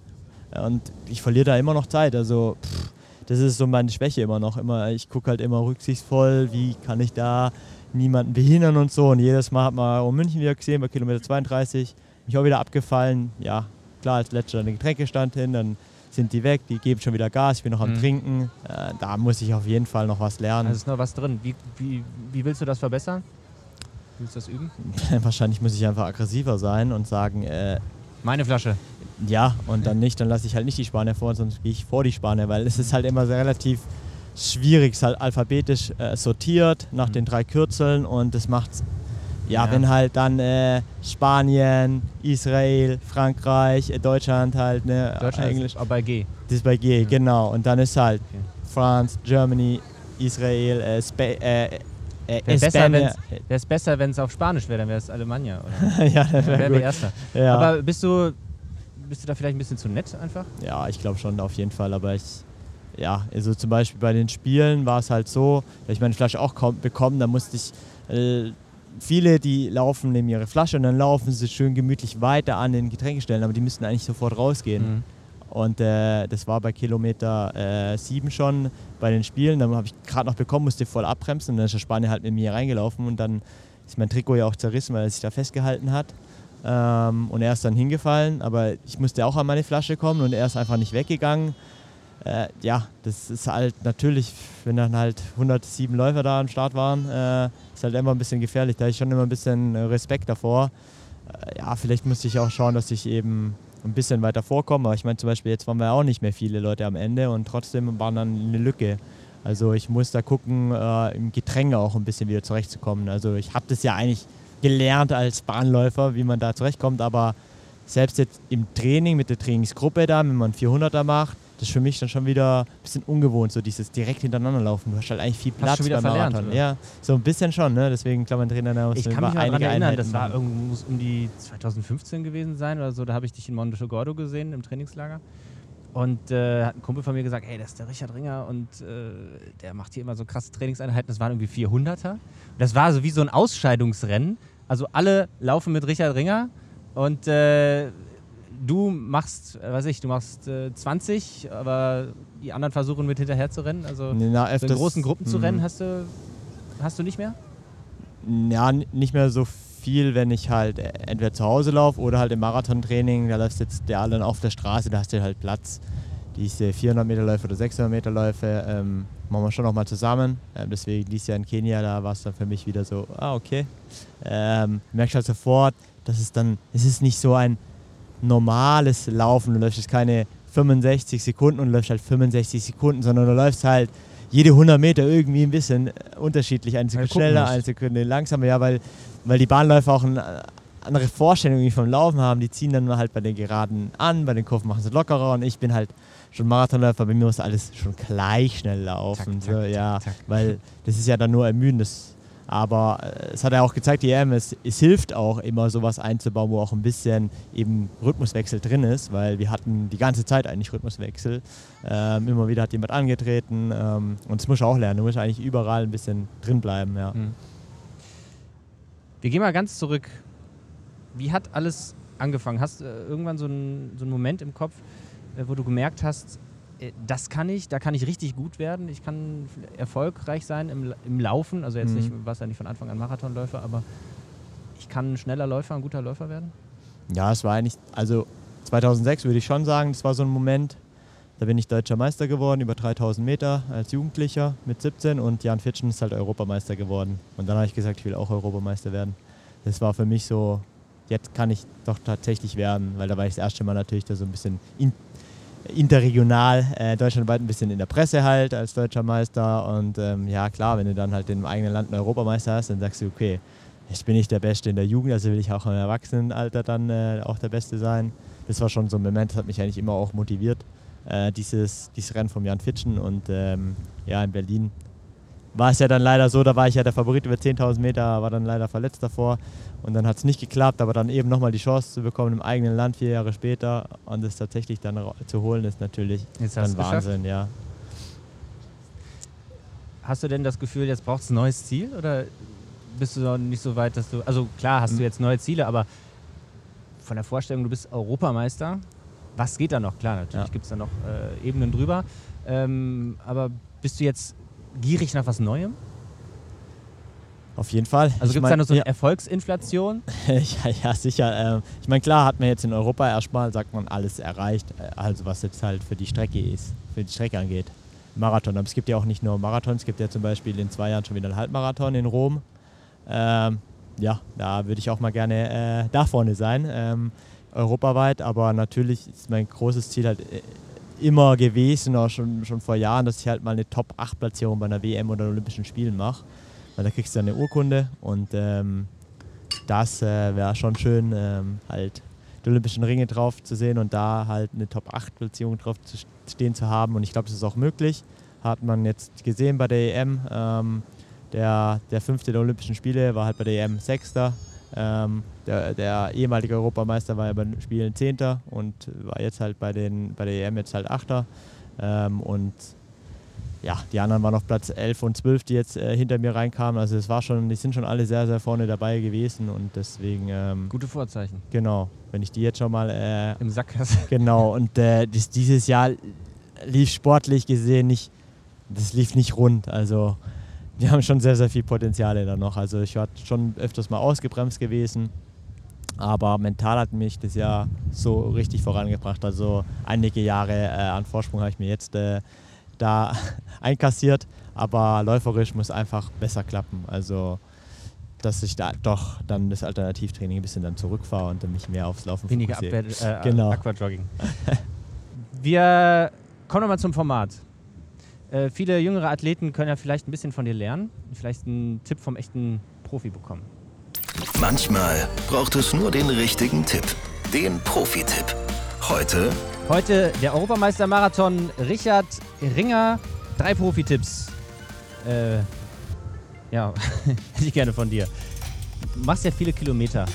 Und ich verliere da immer noch Zeit. Also, pff, das ist so meine Schwäche immer noch. Immer, ich gucke halt immer rücksichtsvoll, wie kann ich da niemanden behindern und so. Und jedes Mal hat man um München wieder gesehen, bei Kilometer 32, mich auch wieder abgefallen. Ja, klar, als letzter den Getränkestand hin, dann sind die weg, die geben schon wieder Gas, ich bin noch am mhm. Trinken. Äh, da muss ich auf jeden Fall noch was lernen. Also ist noch was drin. Wie, wie, wie willst du das verbessern? Willst du das üben? Wahrscheinlich muss ich einfach aggressiver sein und sagen, äh, meine Flasche. Ja, und dann nicht, dann lasse ich halt nicht die Spanier vor, sonst gehe ich vor die Spanier, weil es ist halt immer sehr relativ schwierig, es ist halt alphabetisch äh, sortiert nach mhm. den drei Kürzeln und das macht ja, ja, wenn halt dann äh, Spanien, Israel, Frankreich, äh, Deutschland halt, ne? Deutschland Englisch. Ist bei G. Das ist bei G, ja. genau. Und dann ist halt okay. France, Germany, Israel, äh, Spa äh, äh, Wäre es besser, wenn es auf Spanisch wäre, dann wäre es Alemannia. ja, das wäre wär, wär Erster. Ja. Aber bist du, bist du da vielleicht ein bisschen zu nett einfach? Ja, ich glaube schon, auf jeden Fall. Aber ich, ja, also zum Beispiel bei den Spielen war es halt so, dass ich meine Flasche auch bekommen, da musste ich äh, viele, die laufen, nehmen ihre Flasche und dann laufen sie schön gemütlich weiter an den Getränkestellen, aber die müssten eigentlich sofort rausgehen. Mhm. Und äh, das war bei Kilometer äh, 7 schon bei den Spielen. Dann habe ich gerade noch bekommen, musste voll abbremsen und dann ist der Spanier halt mit mir reingelaufen und dann ist mein Trikot ja auch zerrissen, weil er sich da festgehalten hat. Ähm, und er ist dann hingefallen, aber ich musste auch an meine Flasche kommen und er ist einfach nicht weggegangen äh, ja, das ist halt natürlich, wenn dann halt 107 Läufer da am Start waren, äh, ist halt immer ein bisschen gefährlich. Da habe ich schon immer ein bisschen Respekt davor. Äh, ja, vielleicht musste ich auch schauen, dass ich eben ein bisschen weiter vorkomme. Aber ich meine, zum Beispiel jetzt waren wir auch nicht mehr viele Leute am Ende und trotzdem waren dann eine Lücke. Also ich muss da gucken, äh, im Getränke auch ein bisschen wieder zurechtzukommen. Also ich habe das ja eigentlich gelernt als Bahnläufer, wie man da zurechtkommt, aber selbst jetzt im Training mit der Trainingsgruppe da, wenn man 400er macht, das ist für mich dann schon wieder ein bisschen ungewohnt, so dieses direkt hintereinander laufen. Du hast halt eigentlich viel Platz hast schon wieder verlernt, Marathon. Oder? Ja, so ein bisschen schon, ne? Deswegen Trainer da Ich kann mich daran erinnern, das war irgendwo, muss um die 2015 gewesen sein oder so. Da habe ich dich in Monte Gordo gesehen im Trainingslager. Und äh, hat ein Kumpel von mir gesagt, hey, das ist der Richard Ringer und äh, der macht hier immer so krasse Trainingseinheiten. Das waren irgendwie 400er. Und das war so wie so ein Ausscheidungsrennen. Also alle laufen mit Richard Ringer und äh, du machst, äh, weiß ich, du machst äh, 20, aber die anderen versuchen mit hinterher zu rennen. Also Na, so in großen Gruppen zu rennen mhm. hast du, hast du nicht mehr? Ja, nicht mehr so viel, wenn ich halt äh, entweder zu Hause laufe oder halt im Marathontraining. Da läufst jetzt der dann auf der Straße, da hast du halt Platz. Diese 400 Meter Läufe oder 600 Meter Läufe ähm, machen wir schon nochmal zusammen. Ähm, deswegen dieses Jahr in Kenia, da war es dann für mich wieder so, ah okay. Ähm, merkst halt sofort, dass es dann, es ist nicht so ein normales Laufen. Du läufst jetzt keine 65 Sekunden und läufst halt 65 Sekunden, sondern du läufst halt jede 100 Meter irgendwie ein bisschen unterschiedlich. Eine Sekunde schneller, eine Sekunde langsamer, ja, weil, weil die Bahnläufer auch eine andere Vorstellung vom Laufen haben. Die ziehen dann halt bei den Geraden an, bei den Kurven machen sie lockerer und ich bin halt schon Marathonläufer, bei mir muss alles schon gleich schnell laufen. Zack, zack, so, ja, zack, weil das ist ja dann nur ermüdend. Aber äh, es hat ja auch gezeigt, die EM, es, es, hilft auch immer sowas einzubauen, wo auch ein bisschen eben Rhythmuswechsel drin ist, weil wir hatten die ganze Zeit eigentlich Rhythmuswechsel. Ähm, immer wieder hat jemand angetreten ähm, und das musst du auch lernen. Du musst eigentlich überall ein bisschen drin bleiben. Ja. Mhm. Wir gehen mal ganz zurück. Wie hat alles angefangen? Hast du äh, irgendwann so einen so Moment im Kopf, äh, wo du gemerkt hast, das kann ich, da kann ich richtig gut werden. Ich kann erfolgreich sein im, im Laufen. Also jetzt mhm. nicht, was ja nicht von Anfang an Marathonläufer, aber ich kann ein schneller Läufer, ein guter Läufer werden. Ja, es war eigentlich, also 2006 würde ich schon sagen, das war so ein Moment, da bin ich deutscher Meister geworden, über 3000 Meter als Jugendlicher mit 17 und Jan Fitschen ist halt Europameister geworden. Und dann habe ich gesagt, ich will auch Europameister werden. Das war für mich so, jetzt kann ich doch tatsächlich werden, weil da war ich das erste Mal natürlich da so ein bisschen in, interregional äh, deutschlandweit ein bisschen in der Presse halt als deutscher Meister. Und ähm, ja, klar, wenn du dann halt im eigenen Land einen Europameister hast, dann sagst du, okay, jetzt bin ich der Beste in der Jugend, also will ich auch im Erwachsenenalter dann äh, auch der Beste sein. Das war schon so ein Moment, das hat mich eigentlich immer auch motiviert, äh, dieses, dieses Rennen vom Jan Fitschen. Und ähm, ja, in Berlin war es ja dann leider so, da war ich ja der Favorit über 10.000 Meter, war dann leider verletzt davor. Und dann hat es nicht geklappt, aber dann eben nochmal die Chance zu bekommen im eigenen Land vier Jahre später und es tatsächlich dann zu holen, ist natürlich dann Wahnsinn, ja. Hast du denn das Gefühl, jetzt braucht es ein neues Ziel oder bist du noch nicht so weit, dass du. Also klar hast du hm. jetzt neue Ziele, aber von der Vorstellung, du bist Europameister, was geht da noch? Klar, natürlich ja. gibt es da noch äh, Ebenen drüber. Ähm, aber bist du jetzt gierig nach was Neuem? Auf jeden Fall. Also gibt es da noch so eine ja. Erfolgsinflation? ja, ja, sicher. Ähm, ich meine, klar hat man jetzt in Europa erstmal, sagt man, alles erreicht. Äh, also was jetzt halt für die Strecke ist, für die Strecke angeht. Marathon. Aber es gibt ja auch nicht nur Marathon, es gibt ja zum Beispiel in zwei Jahren schon wieder einen Halbmarathon in Rom. Ähm, ja, da würde ich auch mal gerne äh, da vorne sein, ähm, europaweit. Aber natürlich ist mein großes Ziel halt äh, immer gewesen, auch schon, schon vor Jahren, dass ich halt mal eine Top-8-Platzierung bei einer WM oder Olympischen Spielen mache weil da kriegst du eine Urkunde und ähm, das äh, wäre schon schön, ähm, halt die Olympischen Ringe drauf zu sehen und da halt eine Top-8-Platzierung drauf zu stehen zu haben. Und ich glaube, das ist auch möglich. Hat man jetzt gesehen bei der EM. Ähm, der, der fünfte der Olympischen Spiele war halt bei der EM Sechster. Ähm, der, der, ehemalige Europameister war ja bei den Spielen Zehnter und war jetzt halt bei, den, bei der EM jetzt halt Achter. Ähm, und ja, die anderen waren auf Platz 11 und 12, die jetzt äh, hinter mir reinkamen. Also es war schon, die sind schon alle sehr, sehr vorne dabei gewesen und deswegen. Ähm, Gute Vorzeichen. Genau. Wenn ich die jetzt schon mal äh, im Sack hast. Genau. Und äh, das, dieses Jahr lief sportlich gesehen nicht, das lief nicht rund. Also wir haben schon sehr, sehr viel Potenziale da noch. Also ich war schon öfters mal ausgebremst gewesen. Aber mental hat mich das Jahr so richtig vorangebracht. Also einige Jahre äh, an Vorsprung habe ich mir jetzt äh, da einkassiert, aber läuferisch muss einfach besser klappen. Also dass ich da doch dann das Alternativtraining ein bisschen dann zurückfahre und dann mich mehr aufs Laufen Weniger fokussiere. Äh, genau. Aquajogging. Wir kommen nochmal zum Format. Äh, viele jüngere Athleten können ja vielleicht ein bisschen von dir lernen, vielleicht einen Tipp vom echten Profi bekommen. Manchmal braucht es nur den richtigen Tipp, den Profi-Tipp. Heute Heute der Europameister-Marathon Richard Ringer. Drei Profi-Tipps. Äh, ja, hätte ich gerne von dir. Du machst ja viele Kilometer.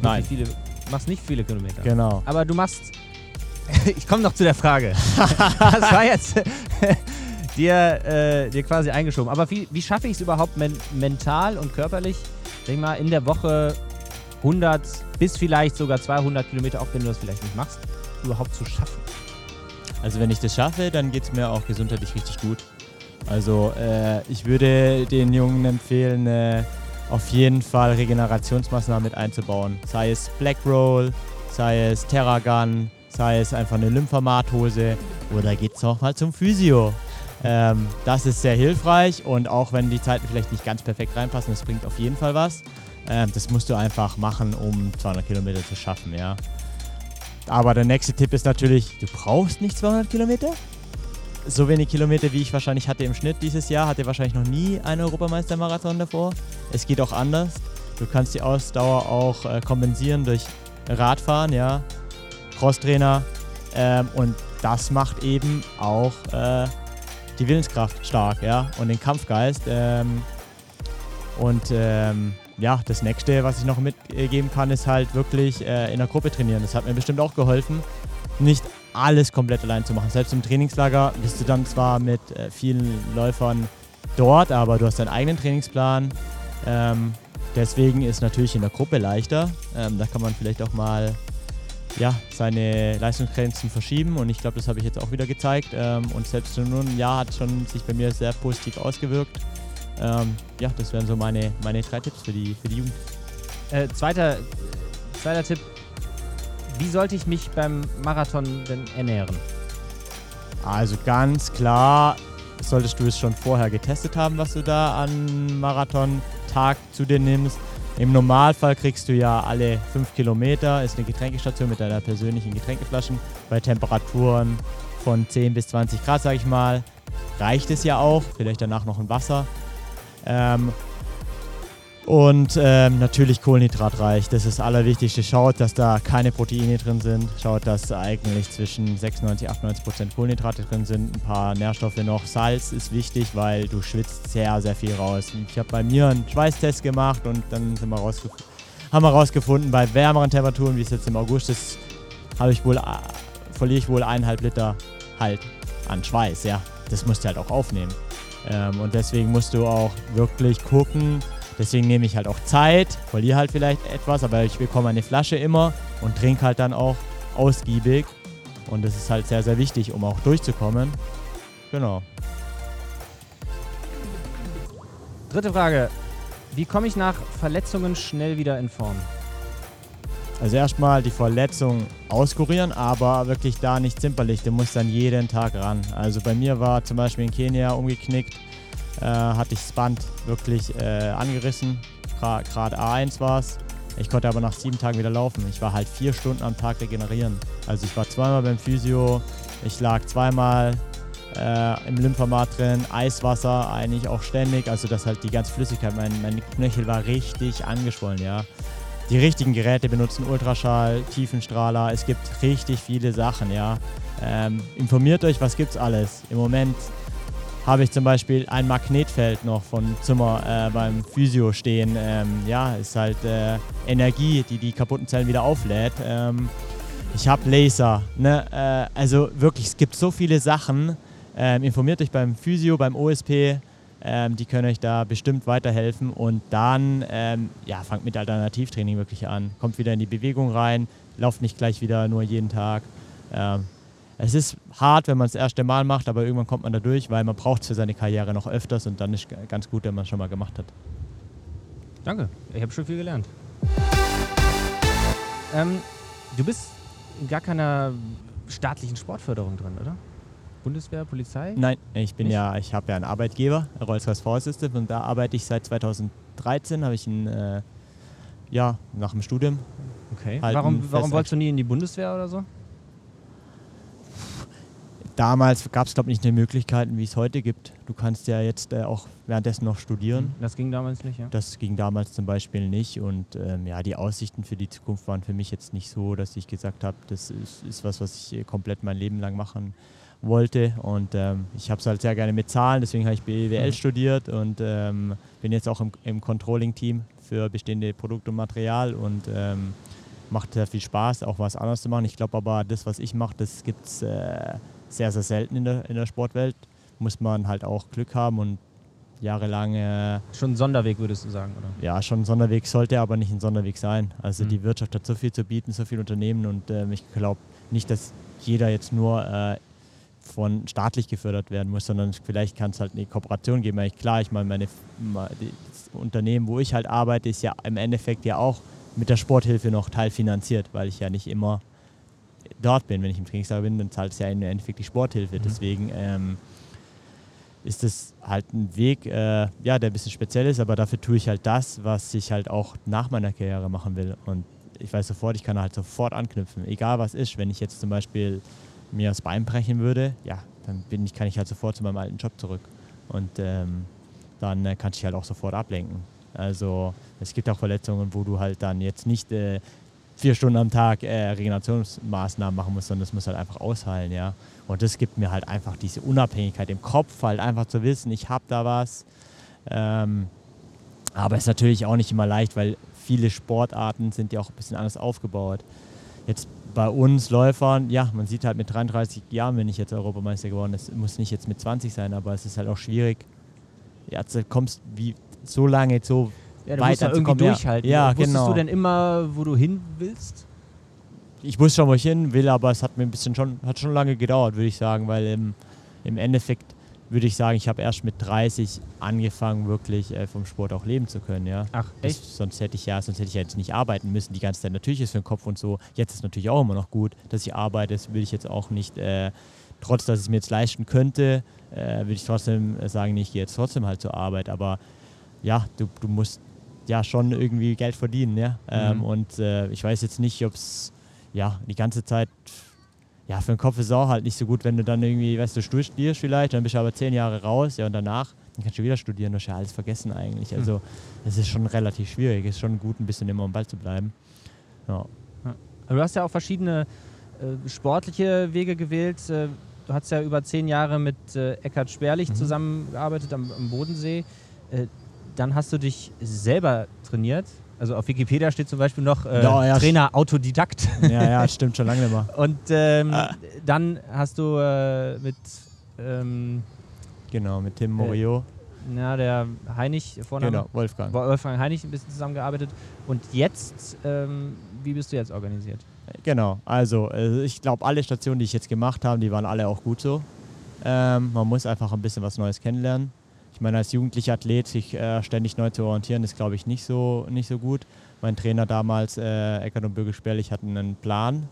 Nein. Viele, machst nicht viele Kilometer. Genau. Aber du machst. ich komme noch zu der Frage. das war jetzt dir, äh, dir quasi eingeschoben. Aber wie, wie schaffe ich es überhaupt men mental und körperlich, denk mal, in der Woche 100 bis vielleicht sogar 200 Kilometer, auch wenn du das vielleicht nicht machst, überhaupt zu schaffen? Also wenn ich das schaffe, dann geht es mir auch gesundheitlich richtig gut. Also äh, ich würde den Jungen empfehlen, äh, auf jeden Fall Regenerationsmaßnahmen mit einzubauen. Sei es Black Roll, sei es Terragun, sei es einfach eine Lymphomathose oder geht es auch mal zum Physio. Ähm, das ist sehr hilfreich und auch wenn die Zeiten vielleicht nicht ganz perfekt reinpassen, das bringt auf jeden Fall was. Ähm, das musst du einfach machen, um 200 Kilometer zu schaffen, ja. Aber der nächste Tipp ist natürlich, du brauchst nicht 200 Kilometer. So wenig Kilometer, wie ich wahrscheinlich hatte im Schnitt dieses Jahr, hatte wahrscheinlich noch nie einen Europameistermarathon davor. Es geht auch anders. Du kannst die Ausdauer auch äh, kompensieren durch Radfahren, ja, Crosstrainer. Ähm, und das macht eben auch äh, die Willenskraft stark, ja, und den Kampfgeist. Ähm, und ähm, ja, das nächste, was ich noch mitgeben kann, ist halt wirklich äh, in der Gruppe trainieren. Das hat mir bestimmt auch geholfen, nicht alles komplett allein zu machen. Selbst im Trainingslager bist du dann zwar mit äh, vielen Läufern dort, aber du hast deinen eigenen Trainingsplan. Ähm, deswegen ist natürlich in der Gruppe leichter. Ähm, da kann man vielleicht auch mal ja, seine Leistungsgrenzen verschieben und ich glaube, das habe ich jetzt auch wieder gezeigt. Ähm, und selbst nur ein Jahr hat schon sich bei mir sehr positiv ausgewirkt. Ähm, ja, das wären so meine, meine drei Tipps für die, für die Jugend. Äh, zweiter, zweiter Tipp. Wie sollte ich mich beim Marathon denn ernähren? Also ganz klar solltest du es schon vorher getestet haben, was du da an Marathon-Tag zu dir nimmst. Im Normalfall kriegst du ja alle 5 Kilometer, ist eine Getränkestation mit deiner persönlichen Getränkeflaschen. Bei Temperaturen von 10 bis 20 Grad, sage ich mal, reicht es ja auch. Vielleicht danach noch ein Wasser. Ähm, und ähm, natürlich kohlenhydratreich, das ist das Allerwichtigste. Schaut, dass da keine Proteine drin sind. Schaut, dass eigentlich zwischen 96 und 98 Prozent Kohlenhydrate drin sind. Ein paar Nährstoffe noch. Salz ist wichtig, weil du schwitzt sehr, sehr viel raus. Ich habe bei mir einen Schweißtest gemacht und dann sind wir rausgef haben wir rausgefunden, bei wärmeren Temperaturen, wie es jetzt im August ist, ich wohl, äh, verliere ich wohl eineinhalb Liter halt an Schweiß. Ja, das musst du halt auch aufnehmen. Ähm, und deswegen musst du auch wirklich gucken. Deswegen nehme ich halt auch Zeit, verliere halt vielleicht etwas, aber ich bekomme eine Flasche immer und trinke halt dann auch ausgiebig. Und das ist halt sehr, sehr wichtig, um auch durchzukommen. Genau. Dritte Frage. Wie komme ich nach Verletzungen schnell wieder in Form? Also erstmal die Verletzung auskurieren, aber wirklich da nicht zimperlich. Du musst dann jeden Tag ran. Also bei mir war zum Beispiel in Kenia umgeknickt, äh, hatte ich das Band wirklich äh, angerissen. Gerade A1 war es. Ich konnte aber nach sieben Tagen wieder laufen. Ich war halt vier Stunden am Tag regenerieren. Also ich war zweimal beim Physio, ich lag zweimal äh, im Lymphomat drin, Eiswasser eigentlich auch ständig, also dass halt die ganze Flüssigkeit, mein, mein Knöchel war richtig angeschwollen, ja die richtigen Geräte benutzen, Ultraschall, Tiefenstrahler. Es gibt richtig viele Sachen, ja. Ähm, informiert euch, was gibt's alles. Im Moment habe ich zum Beispiel ein Magnetfeld noch von Zimmer äh, beim Physio stehen. Ähm, ja, ist halt äh, Energie, die die kaputten Zellen wieder auflädt. Ähm, ich habe Laser. Ne? Äh, also wirklich, es gibt so viele Sachen. Ähm, informiert euch beim Physio, beim OSP. Ähm, die können euch da bestimmt weiterhelfen und dann ähm, ja, fangt mit Alternativtraining wirklich an. Kommt wieder in die Bewegung rein, lauft nicht gleich wieder nur jeden Tag. Es ist hart, wenn man es das erste Mal macht, aber irgendwann kommt man da durch, weil man braucht es für seine Karriere noch öfters und dann ist ganz gut, wenn man es schon mal gemacht hat. Danke, ich habe schon viel gelernt. Ähm, du bist in gar keiner staatlichen Sportförderung drin, oder? Bundeswehr, Polizei? Nein, ich bin Nicht? ja, ich habe ja einen Arbeitgeber, Rolls-Royce Force System, und da arbeite ich seit 2013, habe ich ein, äh, ja, nach dem Studium. Okay. Halt warum, warum wolltest du nie in die Bundeswehr oder so? Damals gab es, glaube ich, nicht die Möglichkeiten, wie es heute gibt. Du kannst ja jetzt äh, auch währenddessen noch studieren. Das ging damals nicht, ja? Das ging damals zum Beispiel nicht. Und ähm, ja, die Aussichten für die Zukunft waren für mich jetzt nicht so, dass ich gesagt habe, das ist, ist was, was ich komplett mein Leben lang machen wollte. Und ähm, ich habe es halt sehr gerne mit Zahlen, deswegen habe ich BWL mhm. studiert und ähm, bin jetzt auch im, im Controlling-Team für bestehende Produkte und Material und ähm, macht sehr viel Spaß, auch was anderes zu machen. Ich glaube aber, das, was ich mache, das gibt es äh, sehr, sehr selten in der, in der Sportwelt. Muss man halt auch Glück haben und jahrelang. Äh, schon ein Sonderweg, würdest du sagen, oder? Ja, schon ein Sonderweg sollte aber nicht ein Sonderweg sein. Also mhm. die Wirtschaft hat so viel zu bieten, so viele Unternehmen und äh, ich glaube nicht, dass jeder jetzt nur äh, von staatlich gefördert werden muss, sondern vielleicht kann es halt eine Kooperation geben. Weil klar, ich meine, meine, das Unternehmen, wo ich halt arbeite, ist ja im Endeffekt ja auch mit der Sporthilfe noch teilfinanziert, weil ich ja nicht immer dort bin. Wenn ich im Trainingslager bin, dann zahlt es ja im Endeffekt die Sporthilfe. Mhm. Deswegen ähm, ist es halt ein Weg, äh, ja, der ein bisschen speziell ist, aber dafür tue ich halt das, was ich halt auch nach meiner Karriere machen will. Und ich weiß sofort, ich kann halt sofort anknüpfen, egal was ist. Wenn ich jetzt zum Beispiel mir das Bein brechen würde, ja, dann bin ich, kann ich halt sofort zu meinem alten Job zurück. Und ähm, dann äh, kann ich halt auch sofort ablenken. Also es gibt auch Verletzungen, wo du halt dann jetzt nicht äh, vier Stunden am Tag äh, Regenerationsmaßnahmen machen musst, sondern das muss halt einfach ausheilen, ja. Und das gibt mir halt einfach diese Unabhängigkeit im Kopf, halt einfach zu wissen, ich habe da was. Ähm, aber es ist natürlich auch nicht immer leicht, weil viele Sportarten sind ja auch ein bisschen anders aufgebaut. Jetzt bei uns Läufern, ja, man sieht halt mit 33 Jahren bin ich jetzt Europameister geworden. Es muss nicht jetzt mit 20 sein, aber es ist halt auch schwierig. Ja, du kommst wie so lange so ja, du musst da irgendwie durchhalten. Ja, Wusstest genau. du denn immer, wo du hin willst? Ich wusste schon, wo ich hin will, aber es hat mir ein bisschen schon, hat schon lange gedauert, würde ich sagen, weil im, im Endeffekt würde ich sagen, ich habe erst mit 30 angefangen, wirklich äh, vom Sport auch leben zu können, ja. Ach, echt? Das, sonst hätte ich ja, sonst hätte ich ja jetzt nicht arbeiten müssen die ganze Zeit. Natürlich ist für den Kopf und so. Jetzt ist natürlich auch immer noch gut, dass ich arbeite. Das will ich jetzt auch nicht, äh, trotz dass ich es mir jetzt leisten könnte, äh, würde ich trotzdem sagen, ich gehe jetzt trotzdem halt zur Arbeit. Aber ja, du, du musst ja schon irgendwie Geld verdienen, ja. Ähm, mhm. und äh, ich weiß jetzt nicht, ob es ja die ganze Zeit ja, für den Kopf ist es auch halt nicht so gut, wenn du dann irgendwie, weißt du, studierst vielleicht, dann bist du aber zehn Jahre raus, ja, und danach, dann kannst du wieder studieren, du hast ja alles vergessen eigentlich. Hm. Also, es ist schon relativ schwierig, es ist schon gut, ein bisschen immer am Ball zu bleiben. Ja. Du hast ja auch verschiedene äh, sportliche Wege gewählt. Äh, du hast ja über zehn Jahre mit äh, Eckhard Sperlich mhm. zusammengearbeitet am, am Bodensee. Äh, dann hast du dich selber trainiert. Also auf Wikipedia steht zum Beispiel noch äh, ja, ja, Trainer Autodidakt. Ja, ja, stimmt schon lange immer. Und ähm, ah. dann hast du äh, mit ähm, genau mit Tim Morio. Äh, ja, der Heinig vorne. Genau, Wolfgang. Wolfgang Heinig ein bisschen zusammengearbeitet. Und jetzt, ähm, wie bist du jetzt organisiert? Genau, also äh, ich glaube, alle Stationen, die ich jetzt gemacht habe, die waren alle auch gut so. Ähm, man muss einfach ein bisschen was Neues kennenlernen. Meine, als jugendlicher Athlet sich äh, ständig neu zu orientieren, ist, glaube ich, nicht so, nicht so gut. Mein Trainer damals, äh, Eckert und Bürgel-Sperlich, hatten einen Plan.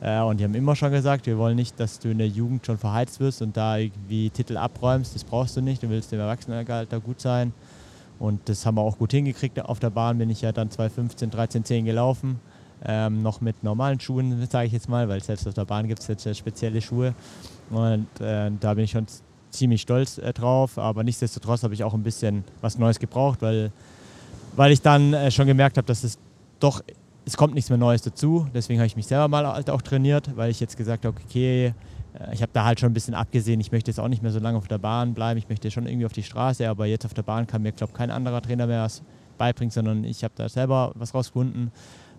Äh, und die haben immer schon gesagt, wir wollen nicht, dass du in der Jugend schon verheizt wirst und da irgendwie Titel abräumst. Das brauchst du nicht. Du willst im Erwachsenenalter gut sein. Und das haben wir auch gut hingekriegt. Auf der Bahn bin ich ja dann 2015, 13, 10 gelaufen. Ähm, noch mit normalen Schuhen, sage ich jetzt mal, weil selbst auf der Bahn gibt es jetzt spezielle Schuhe. Und äh, da bin ich schon ziemlich stolz äh, drauf, aber nichtsdestotrotz habe ich auch ein bisschen was Neues gebraucht, weil, weil ich dann äh, schon gemerkt habe, dass es doch, es kommt nichts mehr Neues dazu. Deswegen habe ich mich selber mal halt auch trainiert, weil ich jetzt gesagt habe, okay, äh, ich habe da halt schon ein bisschen abgesehen, ich möchte jetzt auch nicht mehr so lange auf der Bahn bleiben, ich möchte schon irgendwie auf die Straße, aber jetzt auf der Bahn kann mir, glaube ich, kein anderer Trainer mehr was beibringen, sondern ich habe da selber was rausgefunden,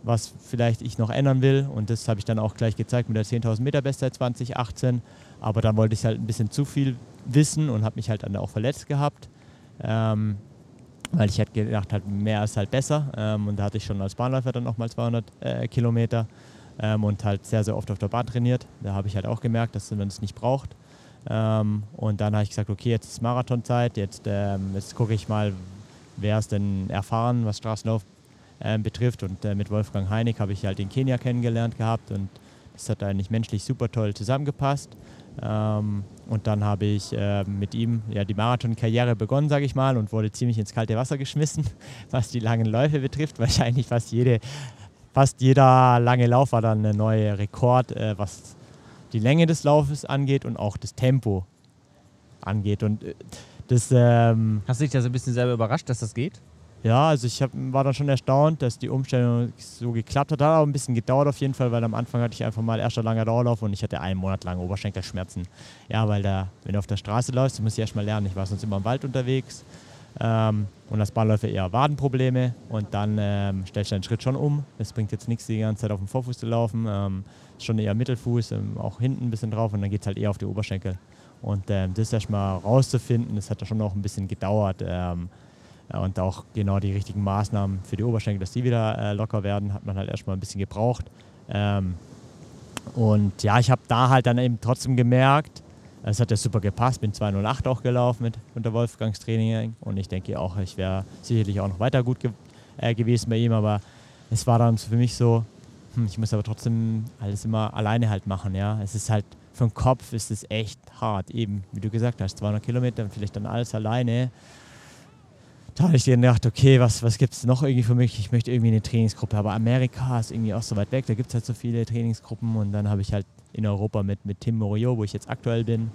was vielleicht ich noch ändern will und das habe ich dann auch gleich gezeigt mit der 10.000 Meter Bestzeit 2018, aber dann wollte ich halt ein bisschen zu viel Wissen und habe mich halt dann auch verletzt gehabt. Ähm, weil ich halt gedacht habe, mehr ist halt besser. Ähm, und da hatte ich schon als Bahnläufer dann nochmal 200 äh, Kilometer ähm, und halt sehr, sehr oft auf der Bahn trainiert. Da habe ich halt auch gemerkt, dass man es nicht braucht. Ähm, und dann habe ich gesagt, okay, jetzt ist Marathonzeit, jetzt, ähm, jetzt gucke ich mal, wer ist denn erfahren, was Straßenlauf äh, betrifft. Und äh, mit Wolfgang Heinig habe ich halt in Kenia kennengelernt gehabt und das hat eigentlich menschlich super toll zusammengepasst. Ähm, und dann habe ich äh, mit ihm ja, die Marathon-Karriere begonnen, sage ich mal, und wurde ziemlich ins kalte Wasser geschmissen, was die langen Läufe betrifft, weil ich eigentlich fast, jede, fast jeder lange Lauf war dann ein neuer Rekord, äh, was die Länge des Laufes angeht und auch das Tempo angeht. Und äh, das, ähm, Hast du dich da so ein bisschen selber überrascht, dass das geht? Ja, also ich hab, war dann schon erstaunt, dass die Umstellung so geklappt hat. Hat auch ein bisschen gedauert auf jeden Fall, weil am Anfang hatte ich einfach mal erster langer Dauerlauf und ich hatte einen Monat lang Oberschenkelschmerzen. Ja, weil da, wenn du auf der Straße läufst, du musst du erst mal lernen. Ich war sonst immer im Wald unterwegs ähm, und als Bahnläufer eher Wadenprobleme und dann ähm, stellst du deinen Schritt schon um. Es bringt jetzt nichts, die ganze Zeit auf dem Vorfuß zu laufen. Ähm, schon eher Mittelfuß, ähm, auch hinten ein bisschen drauf und dann geht es halt eher auf die Oberschenkel. Und ähm, das erst mal rauszufinden, das hat da schon noch ein bisschen gedauert. Ähm, und auch genau die richtigen Maßnahmen für die Oberschenkel, dass die wieder äh, locker werden, hat man halt erstmal ein bisschen gebraucht. Ähm, und ja, ich habe da halt dann eben trotzdem gemerkt, Es hat ja super gepasst, bin 208 auch gelaufen mit unter Wolfgangs Training und ich denke auch, ich wäre sicherlich auch noch weiter gut ge äh, gewesen bei ihm, aber es war dann für mich so, hm, ich muss aber trotzdem alles immer alleine halt machen, ja. Es ist halt, für den Kopf ist es echt hart, eben, wie du gesagt hast, 200 Kilometer und vielleicht dann alles alleine. Da habe ich dir gedacht, okay, was, was gibt es noch irgendwie für mich? Ich möchte irgendwie eine Trainingsgruppe, aber Amerika ist irgendwie auch so weit weg, da gibt es halt so viele Trainingsgruppen und dann habe ich halt in Europa mit, mit Tim Morio, wo ich jetzt aktuell bin,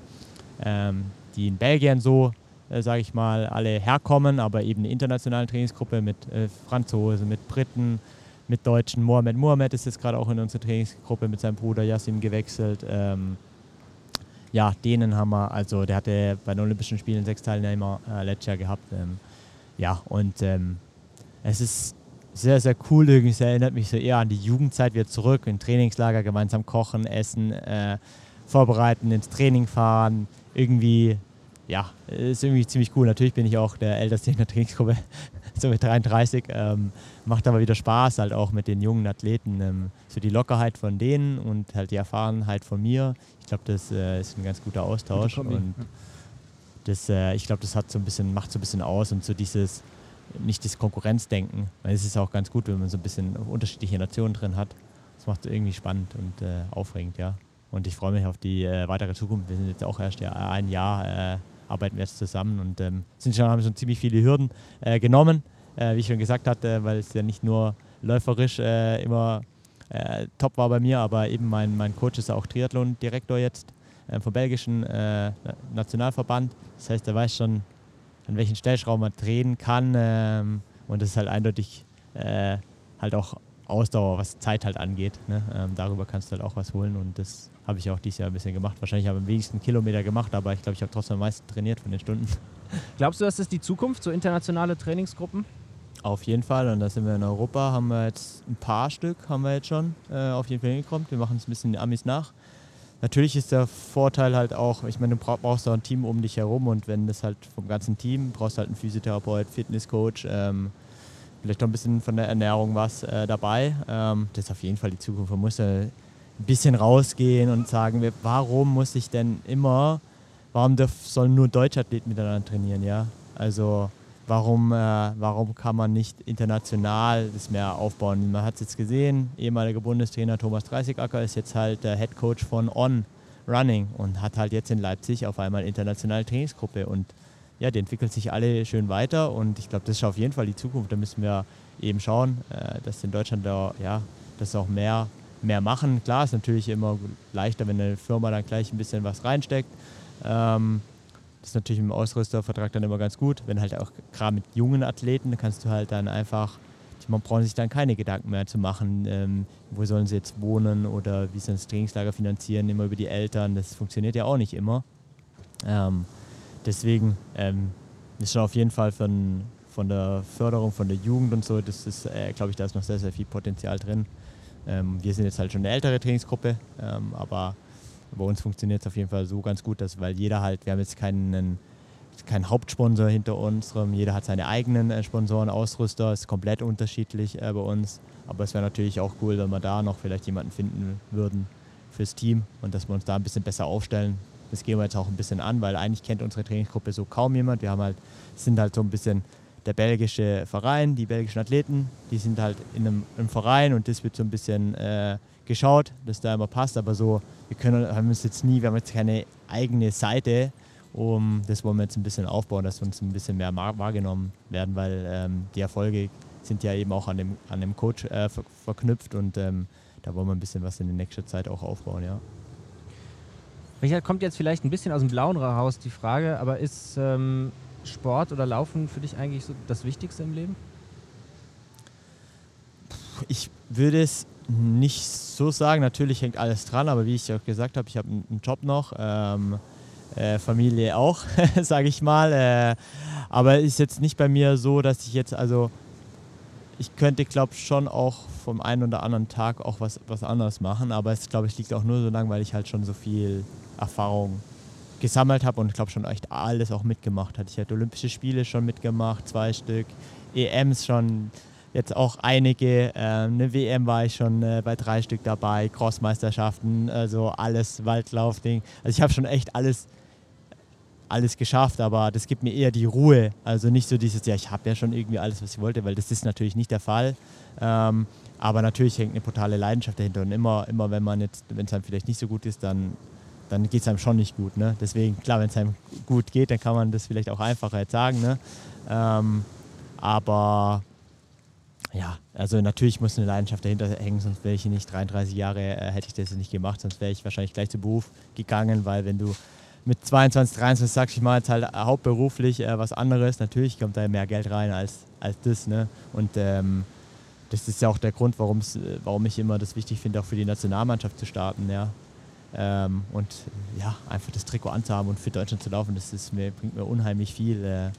ähm, die in Belgien so, äh, sage ich mal, alle herkommen, aber eben eine internationale Trainingsgruppe mit äh, Franzosen, mit Briten, mit Deutschen. Mohamed Mohamed ist jetzt gerade auch in unsere Trainingsgruppe mit seinem Bruder Yassim gewechselt. Ähm, ja, denen haben wir, also der hatte bei den Olympischen Spielen sechs Teilnehmer äh, letztes Jahr gehabt. Ähm, ja, und ähm, es ist sehr, sehr cool irgendwie. Es erinnert mich so eher an die Jugendzeit wieder zurück, in Trainingslager gemeinsam kochen, essen, äh, vorbereiten, ins Training fahren. Irgendwie, ja, ist irgendwie ziemlich cool. Natürlich bin ich auch der Älteste in der Trainingsgruppe, so mit 33. Ähm, macht aber wieder Spaß, halt auch mit den jungen Athleten. Ähm, so die Lockerheit von denen und halt die Erfahrenheit von mir. Ich glaube, das äh, ist ein ganz guter Austausch. Und das, äh, ich glaube, das hat so ein bisschen, macht so ein bisschen aus und so dieses, nicht das Konkurrenzdenken. Weil es ist auch ganz gut, wenn man so ein bisschen unterschiedliche Nationen drin hat. Das macht es irgendwie spannend und äh, aufregend, ja. Und ich freue mich auf die äh, weitere Zukunft. Wir sind jetzt auch erst ja, ein Jahr äh, arbeiten wir jetzt zusammen und ähm, sind schon, haben schon ziemlich viele Hürden äh, genommen, äh, wie ich schon gesagt hatte, weil es ja nicht nur läuferisch immer top war bei mir, aber eben mein, mein Coach ist auch Triathlon-Direktor jetzt vom belgischen Nationalverband. Das heißt, er weiß schon, an welchen Stellschrauben man drehen kann. Ähm, und das ist halt eindeutig äh, halt auch Ausdauer, was Zeit halt angeht. Ne? Ähm, darüber kannst du halt auch was holen und das habe ich auch dieses Jahr ein bisschen gemacht. Wahrscheinlich habe ich am wenigsten Kilometer gemacht, aber ich glaube, ich habe trotzdem am meisten trainiert von den Stunden. Glaubst du, dass das die Zukunft, so internationale Trainingsgruppen? Auf jeden Fall und da sind wir in Europa, haben wir jetzt ein paar Stück, haben wir jetzt schon äh, auf jeden Fall hingekommen. Wir machen es ein bisschen die Amis nach natürlich ist der Vorteil halt auch, ich meine, du brauchst auch ein Team um dich herum und wenn das halt vom ganzen Team, brauchst du halt einen Physiotherapeut, Fitnesscoach, ähm, vielleicht noch ein bisschen von der Ernährung was äh, dabei. Ähm, das ist auf jeden Fall die Zukunft. Man muss ja ein bisschen rausgehen und sagen, warum muss ich denn immer, warum sollen nur Deutschathleten miteinander trainieren, ja? Also warum, äh, warum kann man nicht international das mehr aufbauen? Man hat es jetzt gesehen, ehemaliger Bundestrainer Thomas Dreißigacker ist jetzt halt der Head Coach von On Running und hat halt jetzt in Leipzig auf einmal internationale Trainingsgruppe und ja, die entwickeln sich alle schön weiter und ich glaube, das ist auf jeden Fall die Zukunft. Da müssen wir eben schauen, äh, dass in Deutschland da, ja, das auch mehr, mehr machen. Klar, ist natürlich immer leichter, wenn eine Firma dann gleich ein bisschen was reinsteckt. Ähm, das ist natürlich im Ausrüstervertrag dann immer ganz gut. Wenn halt auch gerade mit jungen Athleten, da kannst du halt dann einfach, man braucht sich dann keine Gedanken mehr zu machen, ähm, wo sollen sie jetzt wohnen oder wie sie das Trainingslager finanzieren, immer über die Eltern. Das funktioniert ja auch nicht immer. Ähm, deswegen ähm, ist schon auf jeden Fall von, von der Förderung von der Jugend und so, das ist, äh, glaube ich, da ist noch sehr, sehr viel Potenzial drin. Ähm, wir sind jetzt halt schon eine ältere Trainingsgruppe, ähm, aber bei uns funktioniert es auf jeden Fall so ganz gut, dass, weil jeder halt, wir haben jetzt keinen, keinen Hauptsponsor hinter unserem, jeder hat seine eigenen äh, Sponsoren, Ausrüster, ist komplett unterschiedlich äh, bei uns. Aber es wäre natürlich auch cool, wenn wir da noch vielleicht jemanden finden würden fürs Team und dass wir uns da ein bisschen besser aufstellen. Das gehen wir jetzt auch ein bisschen an, weil eigentlich kennt unsere Trainingsgruppe so kaum jemand. Wir haben halt, sind halt so ein bisschen der belgische Verein, die belgischen Athleten, die sind halt in einem, einem Verein und das wird so ein bisschen äh, geschaut, dass da immer passt, aber so, wir können, haben uns jetzt nie, wir haben jetzt keine eigene Seite, um das wollen wir jetzt ein bisschen aufbauen, dass wir uns ein bisschen mehr wahrgenommen werden, weil ähm, die Erfolge sind ja eben auch an dem, an dem Coach äh, ver verknüpft und ähm, da wollen wir ein bisschen was in der nächsten Zeit auch aufbauen, ja. Richard, kommt jetzt vielleicht ein bisschen aus dem Blauen raus die Frage, aber ist ähm, Sport oder Laufen für dich eigentlich so das Wichtigste im Leben? Ich würde es nicht so sagen. Natürlich hängt alles dran, aber wie ich auch gesagt habe, ich habe einen Job noch, ähm, äh, Familie auch, sage ich mal. Äh, aber ist jetzt nicht bei mir so, dass ich jetzt, also ich könnte, glaube ich, schon auch vom einen oder anderen Tag auch was, was anderes machen, aber es, glaube ich, liegt auch nur so lang, weil ich halt schon so viel Erfahrung gesammelt habe und ich glaube schon echt alles auch mitgemacht hat. Ich hatte Olympische Spiele schon mitgemacht, zwei Stück, EMs schon jetzt auch einige. Ähm, eine WM war ich schon äh, bei drei Stück dabei, Crossmeisterschaften, also alles Waldlaufding. Also ich habe schon echt alles, alles geschafft, aber das gibt mir eher die Ruhe. Also nicht so dieses, ja, ich habe ja schon irgendwie alles, was ich wollte, weil das ist natürlich nicht der Fall. Ähm, aber natürlich hängt eine brutale Leidenschaft dahinter. Und immer, immer wenn man jetzt, wenn es einem vielleicht nicht so gut ist, dann, dann geht es einem schon nicht gut. Ne? Deswegen, klar, wenn es einem gut geht, dann kann man das vielleicht auch einfacher jetzt sagen. Ne? Ähm, aber ja, also natürlich muss eine Leidenschaft dahinter hängen, sonst wäre ich nicht 33 Jahre, äh, hätte ich das nicht gemacht, sonst wäre ich wahrscheinlich gleich zum Beruf gegangen, weil wenn du mit 22, 23 sagst, ich mache jetzt halt hauptberuflich äh, was anderes, natürlich kommt da mehr Geld rein als, als das. Ne? Und ähm, das ist ja auch der Grund, äh, warum ich immer das wichtig finde, auch für die Nationalmannschaft zu starten. Ja? Ähm, und ja, einfach das Trikot anzuhaben und für Deutschland zu laufen, das ist mir, bringt mir unheimlich viel. Äh,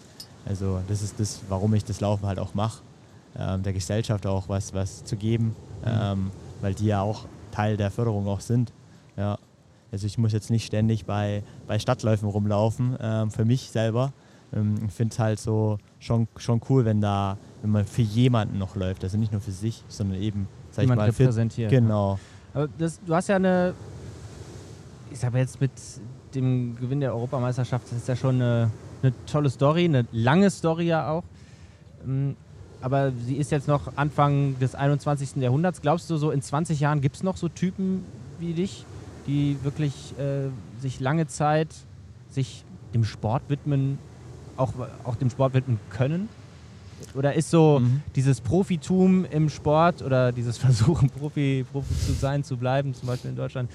also das ist das, warum ich das Laufen halt auch mache ähm, der Gesellschaft auch was, was zu geben, mhm. ähm, weil die ja auch Teil der Förderung auch sind. Ja. Also ich muss jetzt nicht ständig bei, bei Stadtläufen rumlaufen, ähm, für mich selber. Ähm, ich finde es halt so schon, schon cool, wenn da, wenn man für jemanden noch läuft, also nicht nur für sich, sondern eben, sag ich mal, repräsentiert. Genau. Aber das, du hast ja eine, ich sage jetzt mit dem Gewinn der Europameisterschaft, das ist ja schon eine, eine tolle Story, eine lange Story ja auch. Aber sie ist jetzt noch Anfang des 21. Jahrhunderts. Glaubst du, so in 20 Jahren gibt es noch so Typen wie dich, die wirklich äh, sich lange Zeit sich dem Sport widmen, auch, auch dem Sport widmen können? Oder ist so mhm. dieses Profitum im Sport oder dieses Versuchen, Profi, Profi zu sein, zu bleiben, zum Beispiel in Deutschland,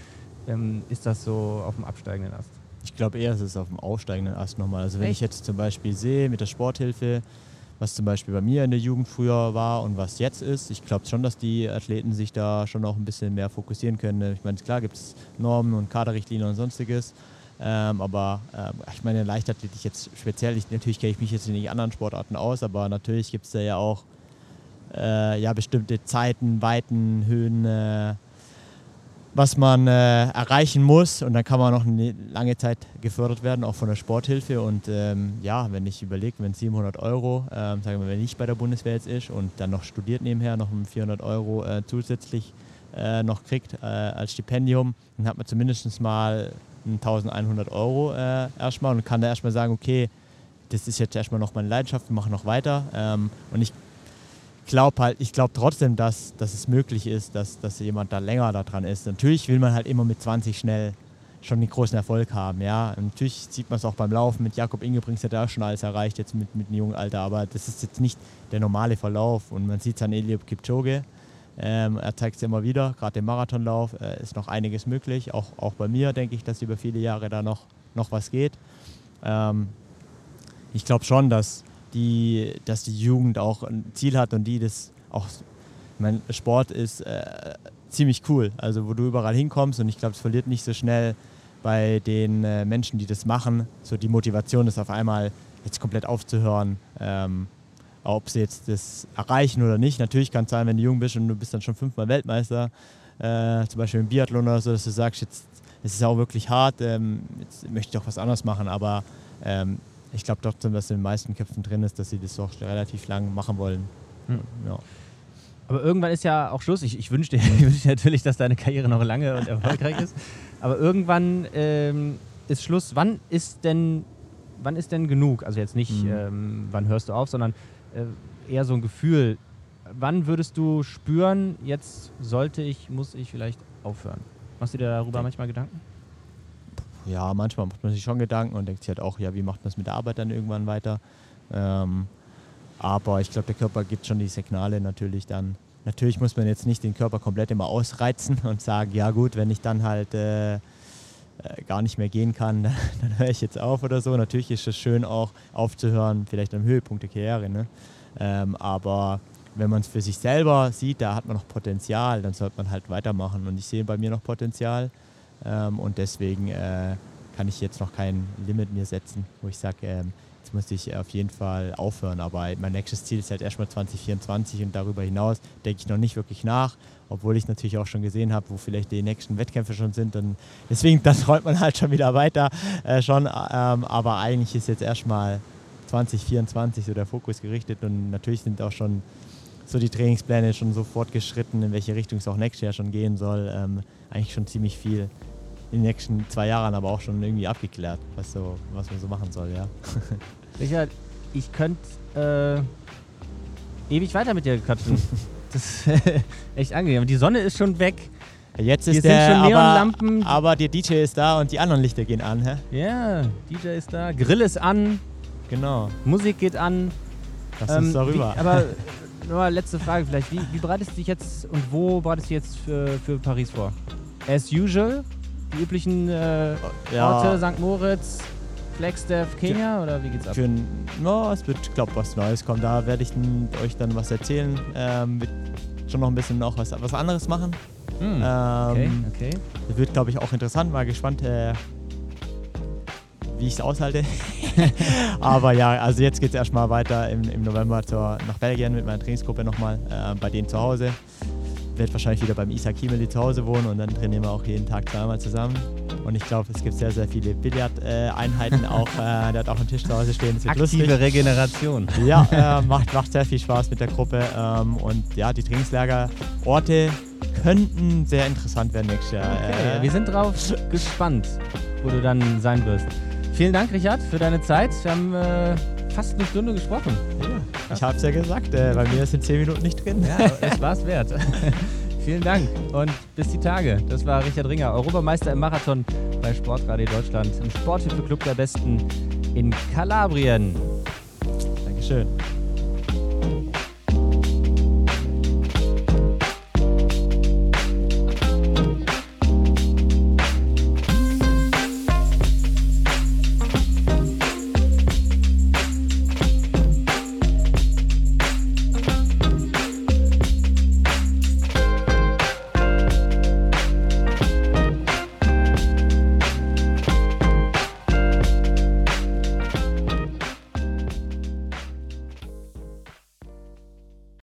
ähm, ist das so auf dem absteigenden Ast? Ich glaube eher, es ist auf dem aufsteigenden Ast nochmal. Also wenn Echt? ich jetzt zum Beispiel sehe mit der Sporthilfe, was zum Beispiel bei mir in der Jugend früher war und was jetzt ist. Ich glaube schon, dass die Athleten sich da schon auch ein bisschen mehr fokussieren können. Ich meine, klar gibt es Normen und Kaderrichtlinien und sonstiges. Ähm, aber ähm, ich meine, Leichtathletik jetzt speziell, ich, natürlich kenne ich mich jetzt in den anderen Sportarten aus, aber natürlich gibt es da ja auch äh, ja, bestimmte Zeiten, Weiten, Höhen, äh, was man äh, erreichen muss. Und dann kann man noch eine lange Zeit gefördert werden, auch von der Sporthilfe. Und ähm, ja, wenn ich überlege, wenn 700 Euro, ähm, sagen wir, wenn nicht bei der Bundeswehr jetzt ist und dann noch studiert nebenher, noch 400 Euro äh, zusätzlich äh, noch kriegt äh, als Stipendium, dann hat man zumindest mal 1100 Euro äh, erstmal und kann da erstmal sagen, okay, das ist jetzt erstmal noch meine Leidenschaft, wir machen noch weiter. Ähm, und ich glaube halt, ich glaube trotzdem, dass, dass es möglich ist, dass, dass jemand da länger daran ist. Natürlich will man halt immer mit 20 schnell schon den großen Erfolg haben. Ja, und natürlich sieht man es auch beim Laufen mit Jakob Ingebrigtsen, hat er auch schon alles erreicht jetzt mit, mit einem jungen Alter, aber das ist jetzt nicht der normale Verlauf und man sieht es an Eliab Kipchoge. Ähm, er zeigt es immer wieder, gerade im Marathonlauf äh, ist noch einiges möglich. Auch, auch bei mir denke ich, dass über viele Jahre da noch, noch was geht. Ähm, ich glaube schon, dass, die, dass die Jugend auch ein Ziel hat und die das auch, ich meine, Sport ist äh, ziemlich cool, also wo du überall hinkommst und ich glaube, es verliert nicht so schnell bei den äh, Menschen, die das machen, so die Motivation ist auf einmal jetzt komplett aufzuhören, ähm, ob sie jetzt das erreichen oder nicht. Natürlich kann es sein, wenn du jung bist und du bist dann schon fünfmal Weltmeister, äh, zum Beispiel im Biathlon oder so, dass du sagst, jetzt es ist auch wirklich hart, ähm, jetzt möchte ich auch was anderes machen, aber ähm, ich glaube trotzdem, dass in den meisten Köpfen drin ist, dass sie das auch relativ lang machen wollen. Hm. Ja. Aber irgendwann ist ja auch Schluss. Ich, ich wünsche dir, wünsch dir, natürlich, dass deine Karriere noch lange und erfolgreich ist. Aber irgendwann ähm, ist Schluss. Wann ist denn, wann ist denn genug? Also jetzt nicht, mhm. ähm, wann hörst du auf, sondern äh, eher so ein Gefühl. Wann würdest du spüren, jetzt sollte ich, muss ich vielleicht aufhören? Machst du dir darüber manchmal Gedanken? Ja, manchmal macht man sich schon Gedanken und denkt sich halt auch, ja, wie macht man es mit der Arbeit dann irgendwann weiter? Ähm, aber ich glaube, der Körper gibt schon die Signale natürlich dann. Natürlich muss man jetzt nicht den Körper komplett immer ausreizen und sagen, ja gut, wenn ich dann halt äh, äh gar nicht mehr gehen kann, dann, dann höre ich jetzt auf oder so. Natürlich ist es schön auch aufzuhören, vielleicht am Höhepunkt der Karriere. Ne? Ähm, aber wenn man es für sich selber sieht, da hat man noch Potenzial, dann sollte man halt weitermachen. Und ich sehe bei mir noch Potenzial. Ähm, und deswegen äh, kann ich jetzt noch kein Limit mir setzen, wo ich sage, ähm, jetzt muss ich auf jeden Fall aufhören. Aber mein nächstes Ziel ist halt erstmal 2024 und darüber hinaus denke ich noch nicht wirklich nach, obwohl ich natürlich auch schon gesehen habe, wo vielleicht die nächsten Wettkämpfe schon sind. Und deswegen, das rollt man halt schon wieder weiter äh, schon. Ähm, aber eigentlich ist jetzt erstmal 2024 so der Fokus gerichtet und natürlich sind auch schon so die Trainingspläne schon so fortgeschritten, in welche Richtung es auch nächstes Jahr schon gehen soll. Ähm, eigentlich schon ziemlich viel in den nächsten zwei Jahren aber auch schon irgendwie abgeklärt, was, so, was man so machen soll, ja. Richard, ich könnte äh, ewig weiter mit dir quatschen. das ist echt angenehm. Die Sonne ist schon weg. Jetzt Hier ist sind der, schon aber, Neonlampen. aber der DJ ist da und die anderen Lichter gehen an, hä? Ja, DJ ist da, Grill ist an, Genau. Musik geht an. Lass uns darüber. Wie, aber nur letzte Frage vielleicht. Wie, wie bereitest du dich jetzt und wo bereitest du dich jetzt für, für Paris vor? As usual? Die üblichen äh, Orte, St. Moritz, Flagstaff, Kenia oder wie geht's ab? Ein, no, es wird, glaube was Neues kommen. Da werde ich euch dann was erzählen. Ähm, wird schon noch ein bisschen noch was, was anderes machen. Hm, okay, Ähm, okay. Das wird, glaube ich, auch interessant. Mal gespannt, äh, wie ich es aushalte. Aber ja, also jetzt geht es erstmal weiter im, im November zur, nach Belgien mit meiner Trainingsgruppe nochmal. Äh, bei denen zu Hause. Werde wahrscheinlich wieder beim Isaac Kimeli zu Hause wohnen und dann trainieren wir auch jeden Tag zweimal zusammen. Und ich glaube, es gibt sehr, sehr viele Billard-Einheiten auch. Äh, der hat auch einen Tisch zu Hause stehen. Das wird lustig. Aktive Regeneration. Ja, äh, macht, macht sehr viel Spaß mit der Gruppe. Ähm, und ja, die Trainingslagerorte könnten sehr interessant werden nächstes Jahr. Okay, Äh, wir sind drauf gespannt, wo du dann sein wirst. Vielen Dank, Richard, für deine Zeit. Wir haben äh, fast eine Stunde gesprochen. ich habe es ja gesagt, äh, bei mir sind 10 Minuten nicht drin. Ja, es war es wert. Vielen Dank und bis die Tage. Das war Richard Ringer, Europameister im Marathon bei Sportradio Deutschland, im Sporthilfeclub der Besten in Kalabrien. Dankeschön.